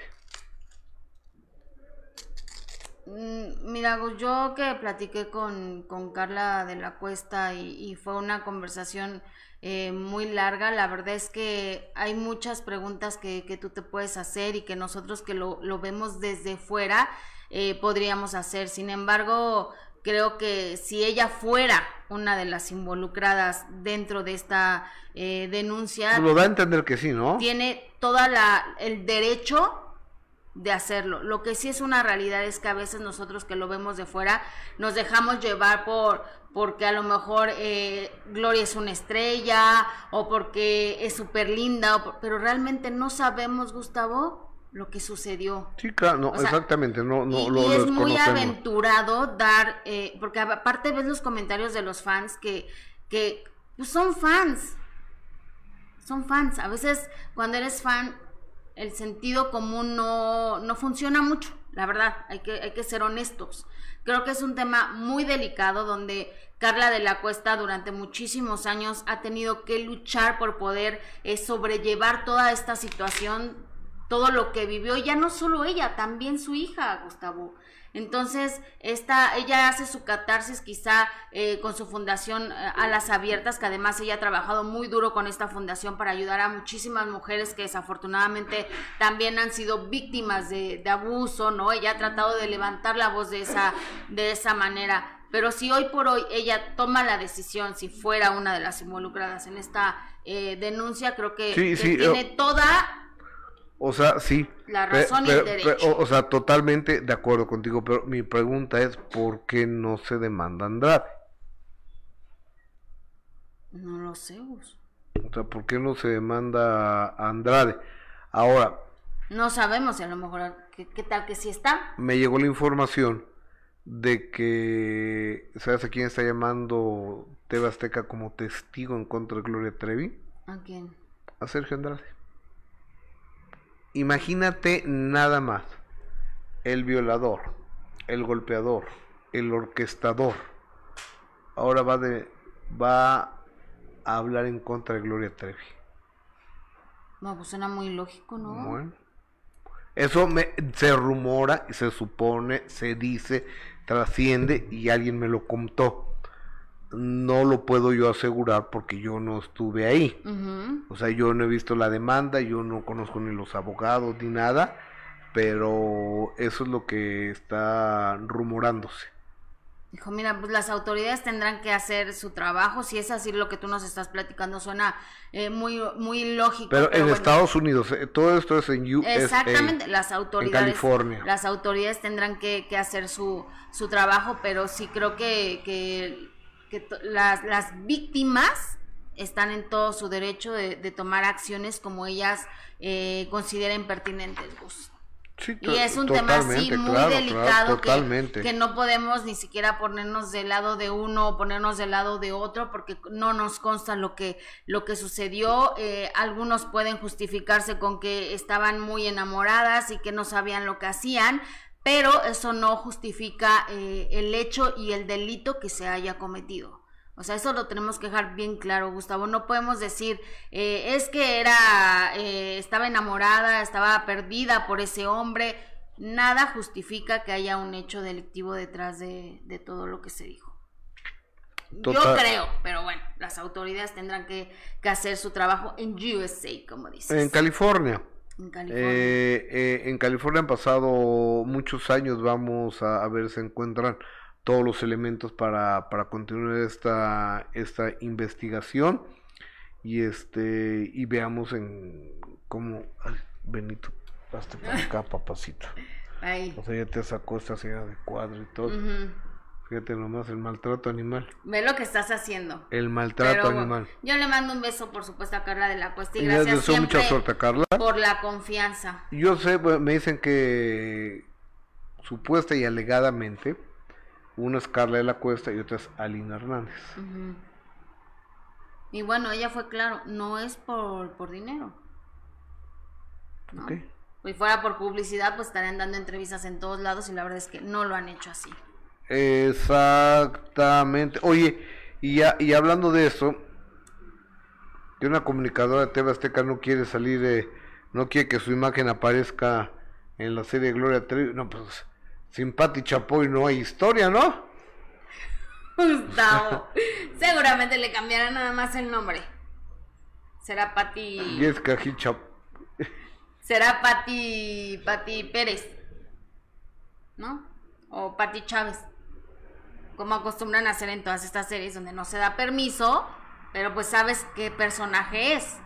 B: Mm, Mira, Gus, yo que platiqué con, con Carla de la Cuesta y, y fue una conversación eh, muy larga, la verdad es que hay muchas preguntas que, que tú te puedes hacer y que nosotros que lo, lo vemos desde fuera eh, podríamos hacer. Sin embargo, creo que si ella fuera una de las involucradas dentro de esta eh, denuncia,
A: Lo da a entender que sí, ¿no?
B: tiene toda la el derecho de hacerlo. Lo que sí es una realidad es que a veces nosotros que lo vemos de fuera nos dejamos llevar por porque a lo mejor eh, Gloria es una estrella o porque es súper linda, pero realmente no sabemos, Gustavo, lo que sucedió.
A: Sí, claro, no,
B: O sea,
A: exactamente, no, no
B: y,
A: lo,
B: y
A: lo
B: es muy aventurado dar, eh, porque aparte ves los comentarios de los fans que, que pues son fans, son fans. A veces cuando eres fan, el sentido común no, no funciona mucho, la verdad, hay que, hay que ser honestos. Creo que es un tema muy delicado donde Carla de la Cuesta durante muchísimos años ha tenido que luchar por poder eh, sobrellevar toda esta situación, todo lo que vivió, y ya no solo ella, también su hija, Gustavo. Entonces, esta, ella hace su catarsis quizá eh, con su fundación eh, Alas Abiertas, que además ella ha trabajado muy duro con esta fundación para ayudar a muchísimas mujeres que desafortunadamente también han sido víctimas de, de abuso, ¿no? Ella ha tratado de levantar la voz de esa, de esa manera. Pero si hoy por hoy ella toma la decisión, si fuera una de las involucradas en esta eh, denuncia, creo que,
A: Sí,
B: que
A: sí,
B: tiene
A: yo-
B: toda
A: O sea, sí.
B: La razón y el
A: pero-
B: derecho.
A: pero, o, o sea, totalmente de acuerdo contigo, pero mi pregunta es, ¿por qué no se demanda Andrade?
B: No lo sé, Gus.
A: O sea, ¿por qué no se demanda a Andrade? Ahora,
B: No sabemos a lo mejor, ¿qué, qué tal que sí está?
A: me llegó la información de que, ¿sabes a quién está llamando TV Azteca como testigo en contra de Gloria Trevi?
B: ¿A quién?
A: A Sergio Andrade. Imagínate nada más. El violador, el golpeador, el orquestador. Ahora va de va a hablar en contra de Gloria Trevi.
B: No, pues suena muy lógico, ¿no?
A: Bueno. Eso me, se rumora, se supone, se dice, trasciende y alguien me lo contó. No lo puedo yo asegurar porque yo no estuve ahí. O sea, yo no he visto la demanda, yo no conozco ni los abogados ni nada, pero eso es lo que está rumorándose.
B: Dijo, mira, pues las autoridades tendrán que hacer su trabajo. Si es así lo que tú nos estás platicando, suena eh, muy, muy lógico.
A: Pero, en
B: bueno.
A: Estados Unidos, eh, todo esto es en USA.
B: Exactamente, las autoridades.
A: En California.
B: Las autoridades tendrán que, que hacer su, su trabajo, pero sí creo que, que, que las, las víctimas están en todo su derecho de, de tomar acciones como ellas eh, consideren pertinentes. Gus.
A: Sí,
B: Y es un tema así muy
A: claro, claro,
B: delicado que- que, no podemos ni siquiera ponernos del lado de uno o ponernos del lado de otro porque no nos consta lo que lo que sucedió. Eh, algunos pueden justificarse con que estaban muy enamoradas y que no sabían lo que hacían, pero eso no justifica eh, el hecho y el delito que se haya cometido. O sea, eso lo tenemos que dejar bien claro, Gustavo. No podemos decir, eh, es que era, eh, estaba enamorada, estaba perdida por ese hombre. Nada justifica que haya un hecho delictivo detrás de, de todo lo que se dijo. Yo creo, pero bueno, las autoridades tendrán que, que hacer su trabajo en USA, como dices.
A: En California.
B: En California.
A: Eh, eh, en California han pasado muchos años, vamos a, a ver si encuentran todos los elementos para, para continuar esta, esta investigación y este y veamos en cómo ay, Benito hazte para acá papacito
B: Ahí.
A: o sea ya te sacó esta señora de cuadro y todo
B: Ujú.
A: Fíjate nomás el maltrato animal
B: Ve lo que estás haciendo.
A: el maltrato
B: Pero,
A: animal
B: Yo le mando un beso, por supuesto, a Carla de la Cuesta y
A: y
B: gracias
A: deseo mucha
B: siempre
A: suerte a Carla
B: por la confianza.
A: Yo sé, me dicen que supuesta y alegadamente una es Carla de la Cuesta y otra es Alina Hernández.
B: Y bueno, ella fue claro, no es por, por dinero. ¿no?
A: Ok.
B: Si fuera por publicidad, pues estarían dando entrevistas en todos lados y la verdad es que no lo han hecho así.
A: Exactamente. Oye, y, ya, y hablando de eso, que una comunicadora de TV Azteca no quiere salir, eh, no quiere que su imagen aparezca en la serie Gloria Trevi. No, pues Sin Pati Chapoy no hay historia, ¿no?
B: Gustavo. (laughs) Seguramente le cambiarán nada más el nombre. Será Pati.
A: Hitchap.
B: Será Pati. Pati Pérez. ¿No? O Pati Chávez. Como acostumbran a hacer en todas estas series donde no se da permiso, pero pues sabes qué personaje es.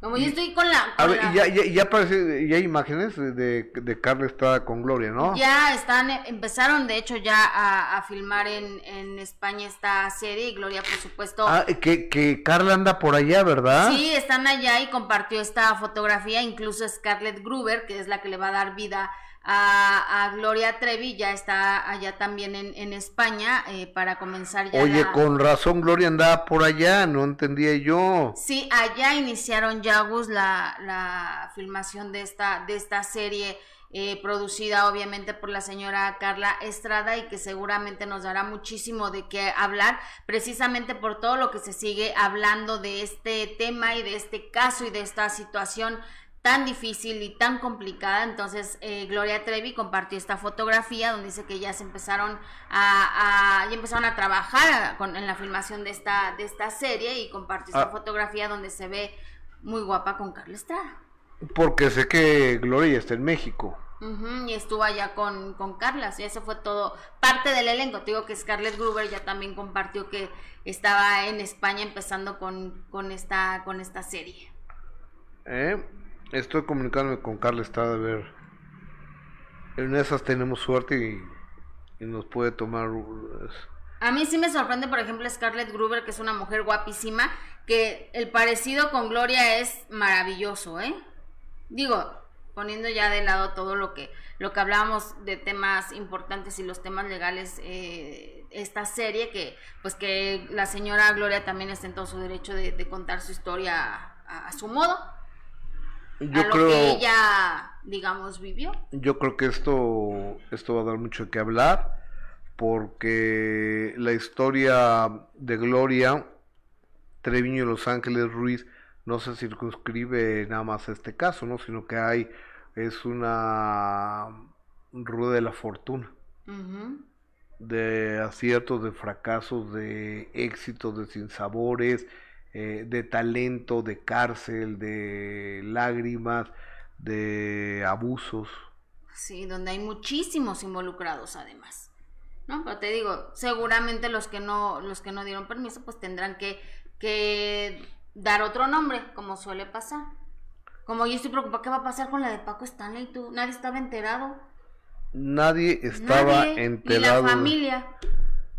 B: Como yo estoy con la.
A: A ver,
B: la-
A: y ya, ya, ya aparece, ya hay imágenes de, de, Carla Estrada con Gloria, ¿no?
B: Ya están, empezaron de hecho ya a, a filmar en, en España esta serie y Gloria por supuesto
A: Ah, que, que Carla anda por allá, ¿verdad?
B: Sí, están allá y compartió esta fotografía, incluso Scarlett Gruber, que es la que le va a dar vida a, a Gloria Trevi, ya está allá también en, en España eh, para comenzar ya.
A: Oye,
B: la-
A: con razón Gloria andaba por allá, no entendía yo.
B: Sí, allá iniciaron ya Gus la, la filmación de esta, de esta serie. eh, producida obviamente por la señora Carla Estrada y que seguramente nos dará muchísimo de qué hablar, precisamente por todo lo que se sigue hablando de este tema y de este caso y de esta situación tan difícil y tan complicada. Entonces, eh, Gloria Trevi compartió esta fotografía donde dice que ya se empezaron a, a- ya empezaron a trabajar con- en la filmación de esta, de esta serie y compartió esta
A: Ah.
B: fotografía donde se ve muy guapa con Carla Estrada.
A: Porque sé que Gloria ya está en México.
B: Y estuvo allá con, con Carla, y eso fue todo parte del elenco. Te digo que Scarlett Gruber ya también compartió que estaba en España empezando con, con, esta, con esta serie.
A: ¿eh? Estoy comunicándome con Carla Estrada a ver. En esas tenemos suerte y, nos puede tomar.
B: A mí sí me sorprende, por ejemplo, Scarlett Gruber, que es una mujer guapísima, que el parecido con Gloria es maravilloso, ¿eh? Digo, poniendo ya de lado todo lo que lo que hablábamos de temas importantes y los temas legales, eh, esta serie que pues que la señora Gloria también está en todo su derecho de, contar su historia a su modo,
A: Yo
B: a lo
A: creo.
B: que ella, digamos, vivió.
A: Yo creo que esto, esto va a dar mucho qué hablar, porque la historia de Gloria Treviño y Los Ángeles Ruiz no se circunscribe nada más a este caso, ¿no? sino que hay, es una rueda de la fortuna, de aciertos, de fracasos, de éxitos, de sinsabores, eh, de talento, de cárcel, de lágrimas, de abusos.
B: Sí, donde hay muchísimos involucrados además. ¿No? Pero te digo, seguramente los que no, los que no dieron permiso, pues tendrán que, que dar otro nombre, como suele pasar. Como yo estoy preocupada, ¿qué va a pasar con la de Paco Stanley? ¿Tú? Nadie estaba enterado.
A: Nadie estaba
B: Nadie,
A: enterado
B: Ni la familia.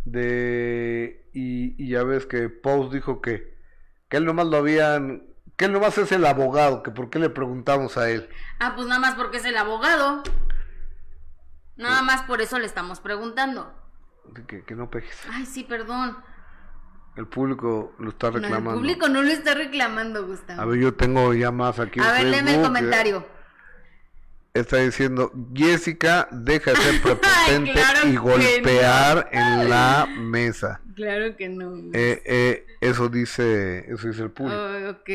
A: de y, y ya ves que Post dijo que que él nomás lo habían que él nomás es el abogado que por qué le preguntamos a él
B: Ah, pues nada más porque es el abogado. Nada más por eso le estamos preguntando.
A: que, que no pegues
B: Ay, sí, perdón.
A: el público lo está
B: No, el
A: reclamando
B: público no lo está reclamando, Gustavo.
A: a ver yo tengo ya más aquí
B: A ver, léeme el
A: Facebook,
B: comentario.
A: Está diciendo Jessica deja de ser (laughs) prepotente
B: claro
A: y golpear
B: no.
A: en la mesa
B: Claro que no.
A: Eh, eh, eso dice eso dice el público
B: Oh, ok.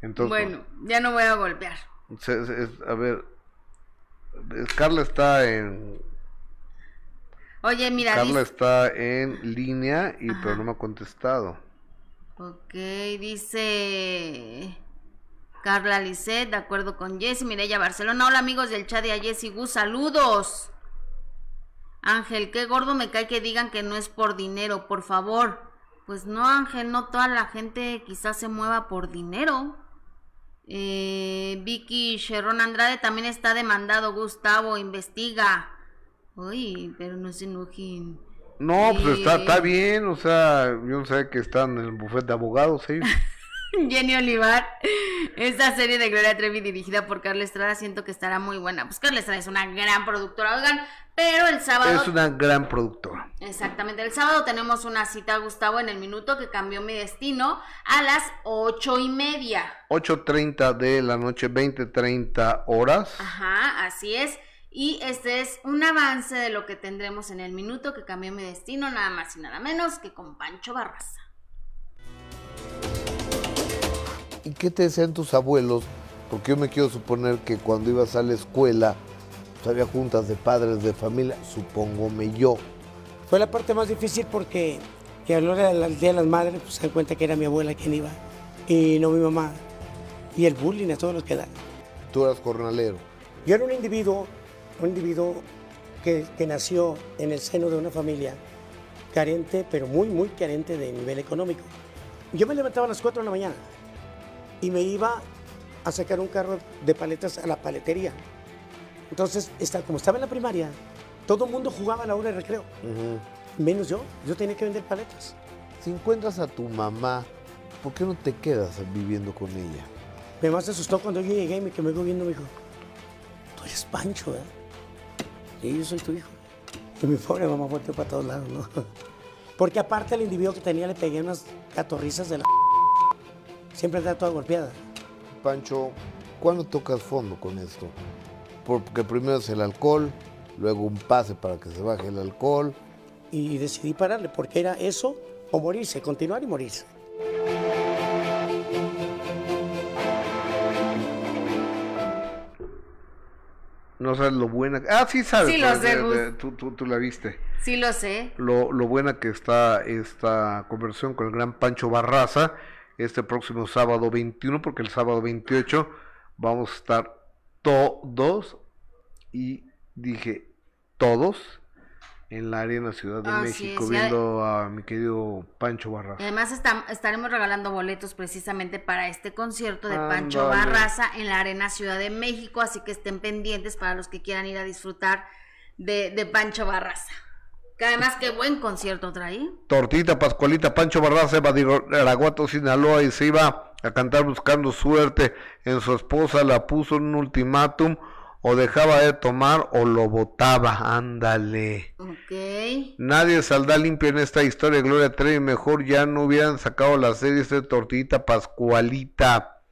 A: Entonces,
B: bueno, ya no voy a golpear.
A: Se- se- es- a ver, Carla está en
B: Oye, mira,
A: Carla
B: dice,
A: está en línea y pero no me ha contestado.
B: ok, dice Carla Lisset, de acuerdo con Jessy, Mireya Barcelona. Hola amigos del chat de a Jessy Gus, saludos. Ángel, qué gordo me cae que digan que no es por dinero, por favor. Pues no, Ángel, no toda la gente quizás se mueva por dinero. Eh, Vicky Sherron Andrade también está demandado, Gustavo, investiga. Uy, pero no se enojen.
A: No, pues está,
B: Eh,
A: está bien, o sea, yo no sé que están en el bufete de abogados, sí. (laughs) (laughs)
B: Jenny Olivar, esta serie de Gloria Trevi dirigida por Carla Estrada, siento que estará muy buena. Pues Carla Estrada es una gran productora, oigan, pero el sábado...
A: Es una gran productora.
B: Exactamente, el sábado tenemos una cita, Gustavo, en el minuto que cambió mi destino a las ocho y media.
A: 8.30 de la noche, 20.30 horas.
B: Ajá, así es. Y este es un avance de lo que tendremos en el minuto que cambió mi destino, nada más y nada menos que con Pancho Barraza.
A: ¿Y qué te decían tus abuelos? Porque yo me quiero suponer que cuando ibas a la escuela pues, había juntas de padres de familia, supóngome yo.
M: Fue la parte más difícil porque que del Día de las Madres pues, se dan cuenta que era mi abuela quien iba y no mi mamá. Y el bullying a todos los que dan.
A: Tú eras jornalero.
M: Yo era un individuo, un individuo que, que nació en el seno de una familia carente, pero muy, muy carente de nivel económico. Yo me levantaba a las 4 de la mañana y me iba a sacar un carro de paletas a la paletería. Entonces, esta- como estaba en la primaria, todo el mundo jugaba a la hora de recreo, menos yo. Yo tenía que vender paletas.
A: Si encuentras a tu mamá, ¿por qué no te quedas viviendo con ella?
M: Mi mamá se asustó cuando yo llegué y me quedó viendo y me dijo, tú eres Pancho, ¿eh? Sí, yo soy tu hijo. Y mi pobre mamá volteó para todos lados, ¿no? (laughs) Porque aparte al individuo que tenía le pegué unas catorrizas de la... Siempre andaba toda golpeada.
A: Pancho, ¿cuándo tocas fondo con esto? Porque primero es el alcohol, luego un pase para que se baje el alcohol.
M: Y decidí pararle porque era eso o morirse, continuar y morirse.
A: No sabes lo buena. Ah, sí sabes.
B: Sí, lo sé,
A: de-
B: Gus.
A: de- tú, tú- tú la viste.
B: Sí lo sé.
A: Lo, lo buena que está esta conversión con el gran Pancho Barraza este próximo sábado 21, porque el sábado 28 vamos a estar todos, y dije todos, en la Arena Ciudad de México, viendo a mi querido Pancho
B: Y
A: Barraza.
B: además estaremos regalando boletos precisamente para este concierto de Pancho. Barraza en la Arena Ciudad de México, así que estén pendientes para los que quieran ir a disfrutar de, de Pancho Barraza. Que además qué buen concierto trae.
A: Tortita Pascualita Pancho Barraza iba de Araguato, Sinaloa y se iba a cantar buscando suerte en su esposa, la puso en un ultimátum o dejaba de tomar o lo botaba, ándale.
B: Ok.
A: Nadie saldrá limpio en esta historia, Gloria Trevi, mejor ya no hubieran sacado la serie de Tortillita Pascualita.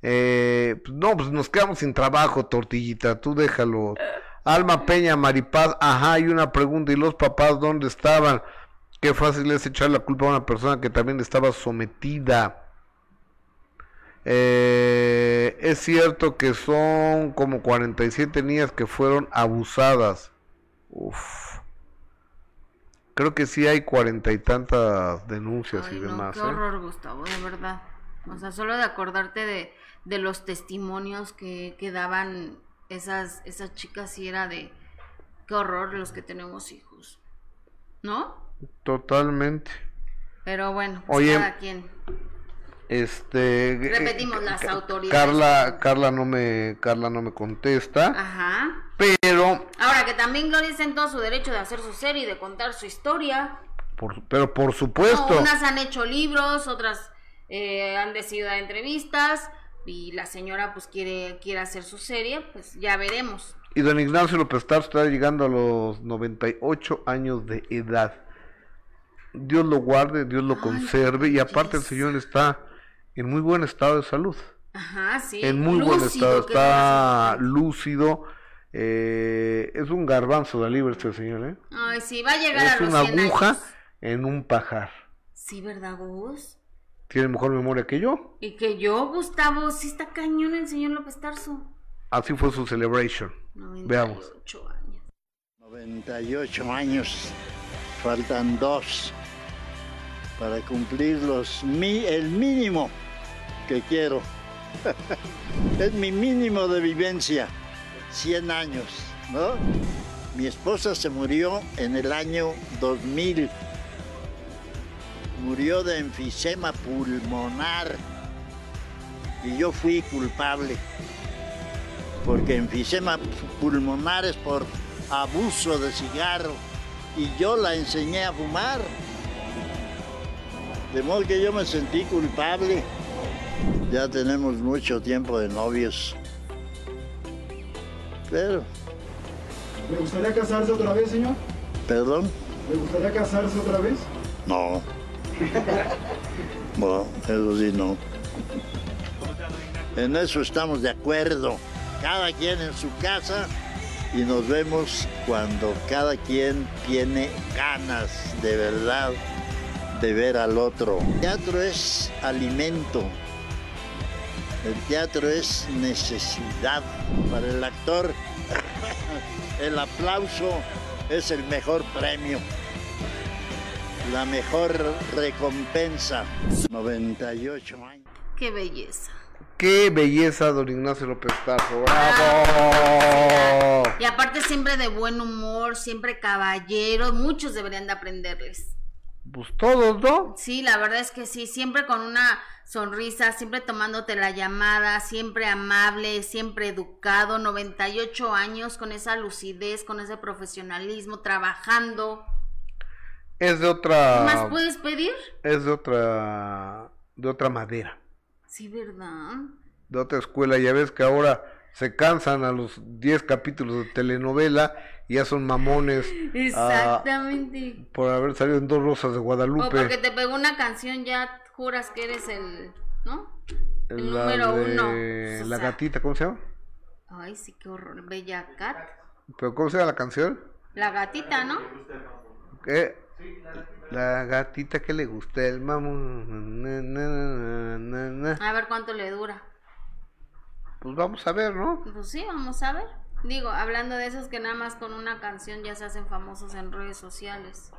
A: Eh, pues no, pues nos quedamos sin trabajo, Tortillita, tú déjalo. Alma Peña, Maripaz, ajá, hay una pregunta, ¿y los papás dónde estaban? Qué fácil es echar la culpa a una persona que también estaba sometida. Eh, es cierto que son como 47 niñas que fueron abusadas. Uf. Creo que sí hay cuarenta y tantas denuncias y
B: Ay, no,
A: demás.
B: qué
A: ¿eh?
B: horror, Gustavo, de verdad. O sea, solo de acordarte de, de los testimonios que, que daban esas, esas chicas, y era de qué horror los que tenemos hijos. ¿No?
A: Totalmente.
B: Pero bueno, pues
A: Oye,
B: cada quien.
A: Este.
B: Repetimos las autoridades.
A: Carla, Carla no me, Carla no me contesta.
B: Ajá.
A: Pero,
B: Ahora que también Gloria está en todo su derecho de hacer su serie y de contar su historia.
A: por, pero por supuesto.
B: No, unas han hecho libros, otras eh, han decidido dar entrevistas y la señora pues quiere, quiere hacer su serie, pues ya veremos.
A: Y don Ignacio López Tarso está llegando a los 98 años de edad. Dios lo guarde, Dios lo conserve y aparte el señor está en muy buen estado de salud.
B: Ajá, sí.
A: en muy buen estado, está lúcido. eh, es un garbanzo de libre este señor, ¿eh?
B: Ay, sí, va a llegar a
A: Es
B: los
A: una
B: 100
A: aguja
B: años.
A: en un pajar.
B: Sí, ¿verdad, Gus?
A: Tiene mejor memoria que yo.
B: Y que yo, Gustavo, sí está cañón el señor López Tarso.
A: Así fue su celebration. Veamos.
B: 98 años.
N: 98 años, faltan dos para cumplir los mi, el mínimo que quiero. (laughs) es mi mínimo de vivencia, 100 años, ¿no? Mi esposa se murió en el año 2000. Murió de enfisema pulmonar y yo fui culpable porque enfisema pulmonar es por abuso de cigarro y yo la enseñé a fumar. De modo que yo me sentí culpable. Ya tenemos mucho tiempo de novios. Pero,
O: ¿Le gustaría casarse otra vez, señor?
N: perdón,
O: ¿Le gustaría casarse otra vez?
N: no. (laughs) Bueno, eso sí, no. En eso estamos de acuerdo. Cada quien en su casa y nos vemos cuando cada quien tiene ganas de verdad de ver al otro. El teatro es alimento. El teatro es necesidad. Para el actor (laughs) El aplauso es el mejor premio, la mejor recompensa. 98 años.
B: Qué belleza.
A: Qué belleza, don Ignacio López Tarso. ¡Bravo!
B: Y aparte siempre de buen humor, siempre caballero, muchos deberían de aprenderles.
A: Pues todos, ¿no?
B: Sí, la verdad es que sí, siempre con una sonrisa, siempre tomándote la llamada, siempre amable, siempre educado, 98 años con esa lucidez, con ese profesionalismo, trabajando.
A: Es de otra.
B: ¿Qué más puedes pedir?
A: Es de otra. de otra madera.
B: Sí, ¿verdad?
A: De otra escuela. Ya ves que ahora se cansan a los 10 capítulos de telenovela y ya son mamones.
B: Exactamente.
A: por haber salido en Dos Rosas de Guadalupe.
B: O porque te pegó una canción, ya juras que eres el. ¿No? El número uno.
A: La gatita, ¿cómo se llama?
B: Ay, sí, qué horror. Bella Cat.
A: ¿Pero cómo se llama la canción?
B: La gatita, ¿no?
A: ¿Qué? La gatita que le gusta el mamón.
B: A ver cuánto le dura.
A: Pues vamos a ver, ¿no?
B: Pues sí, vamos a ver. Digo, hablando de esos que nada más con una canción ya se hacen famosos en redes sociales.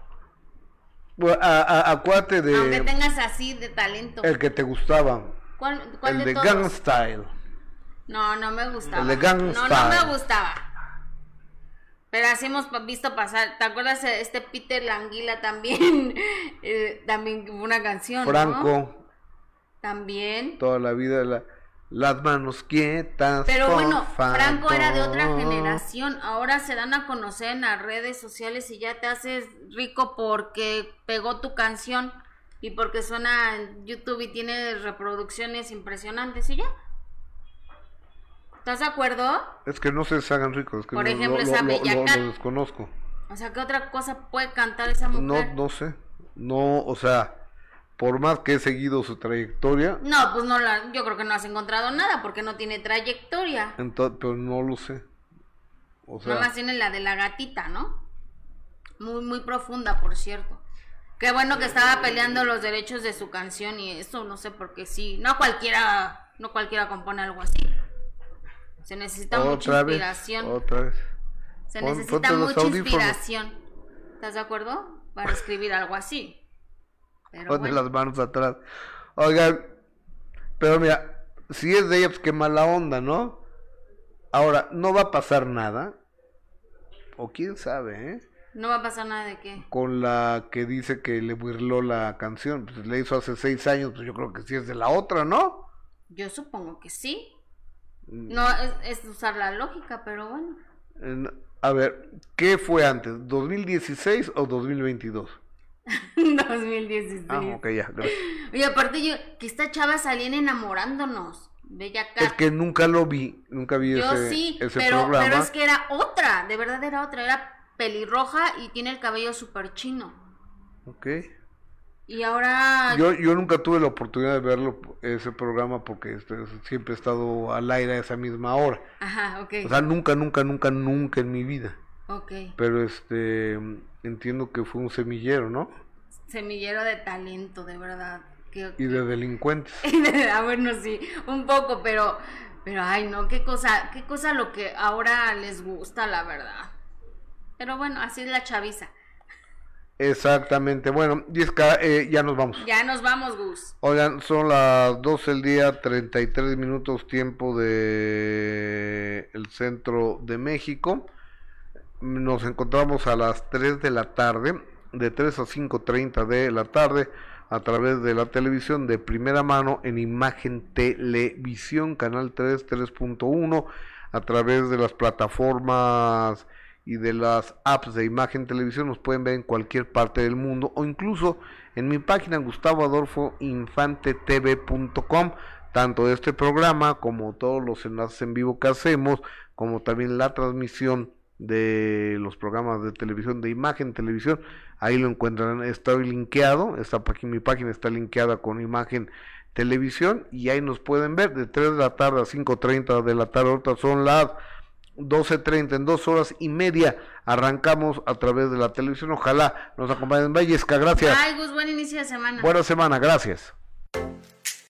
A: Bueno, a, a, acuérdate de.
B: Aunque tengas así de talento.
A: El que te gustaba.
B: ¿Cuál, cuál
A: el
B: de,
A: de? Gang Style.
B: No, no me gustaba.
A: El de Gangnam
B: no, no
A: Style.
B: me gustaba. Pero así hemos visto pasar. ¿Te acuerdas de este Peter Languila también? (laughs) Eh, también una canción, ¿no?
A: Franco,
B: También.
A: toda la vida, la- las manos quietas.
B: Pero bueno, Franco era de otra generación. Ahora se dan a conocer en las redes sociales y ya te haces rico porque pegó tu canción y porque suena en YouTube y tiene reproducciones impresionantes y ya. ¿Estás de acuerdo?
A: Es que no se hagan ricos. es que
B: Por
A: no-
B: ejemplo,
A: lo,
B: esa
A: lo- lo-
B: Bella
A: lo desconozco.
B: O sea, ¿qué otra cosa puede cantar esa
A: No,
B: mujer?
A: no sé. No, o sea, por más que he seguido su trayectoria,
B: No, pues no la, yo creo que no has encontrado nada porque no tiene trayectoria.
A: ento- pero no lo sé. O sea,
B: tiene la de la gatita, ¿no? Muy, muy profunda, por cierto. Qué bueno que estaba peleando los derechos de su canción y eso, no sé por qué sí. No cualquiera, no cualquiera compone algo así. Se necesita mucha
A: otra vez,
B: inspiración.
A: otra vez.
B: Se
A: Pon-
B: necesita mucha
A: audífonos.
B: inspiración. ¿Estás de acuerdo? Para escribir algo así. Pero
A: Pone
B: bueno.
A: las manos atrás. Oigan, pero mira, si es de ella, pues qué mala onda, ¿no? Ahora, no va a pasar nada. O quién sabe, ¿eh?
B: No va a pasar nada de qué.
A: Con la que dice que le burló la canción. Pues le hizo hace seis años, pues yo creo que sí es de la otra, ¿no?
B: Yo supongo que sí.
A: Mm.
B: No es, es usar la lógica, pero bueno.
A: En- A ver, ¿qué fue antes? ¿2016 o 2022?
B: 2016. (laughs)
A: Ah, ok, ya, gracias.
B: Oye, aparte yo, que esta chava salían enamorándonos. Bella Cat.
A: Es que nunca lo vi, nunca vi
B: Yo
A: ese,
B: sí,
A: ese
B: pero,
A: programa.
B: pero es que era otra, de verdad era otra, era pelirroja y tiene el cabello súper chino.
A: Ok.
B: Y ahora...
A: Yo, yo nunca tuve la oportunidad de verlo, ese programa, porque este, siempre he estado al aire a esa misma hora.
B: Ajá, ok.
A: O sea, nunca, nunca, nunca, nunca en mi vida.
B: ok.
A: Pero este, entiendo que fue un semillero, ¿no?
B: Semillero de talento, de verdad. Que,
A: Y de delincuentes. (laughs)
B: ah, bueno, sí, un poco, pero... Pero, ay, no, qué cosa, qué cosa lo que ahora les gusta, la verdad. Pero bueno, así es la chaviza.
A: Exactamente. Bueno, Yesca, eh, ya nos vamos.
B: Ya nos vamos, Gus.
A: Oigan, son las 12 del día, 33 minutos tiempo de el centro de México. Nos encontramos a las 3 de la tarde, de 3 a 5.30 de la tarde, a través de la televisión de primera mano en Imagen Televisión, Canal 3, 3.1, a través de las plataformas y de las apps de Imagen Televisión nos pueden ver en cualquier parte del mundo o incluso en mi página gustavoadolfoinfantetv.com tanto este programa como todos los enlaces en vivo que hacemos como también la transmisión de los programas de televisión de Imagen Televisión ahí lo encuentran. Está linkeado esta página mi página está linkeada con Imagen Televisión y ahí nos pueden ver de 3 de la tarde a 5.30 de la tarde. Ahorita son las 12.30 en dos horas y media arrancamos a través de la televisión. Ojalá nos acompañen. Vallesca, gracias.
B: Ay, Gus, buen inicio de semana.
A: Buena semana, gracias.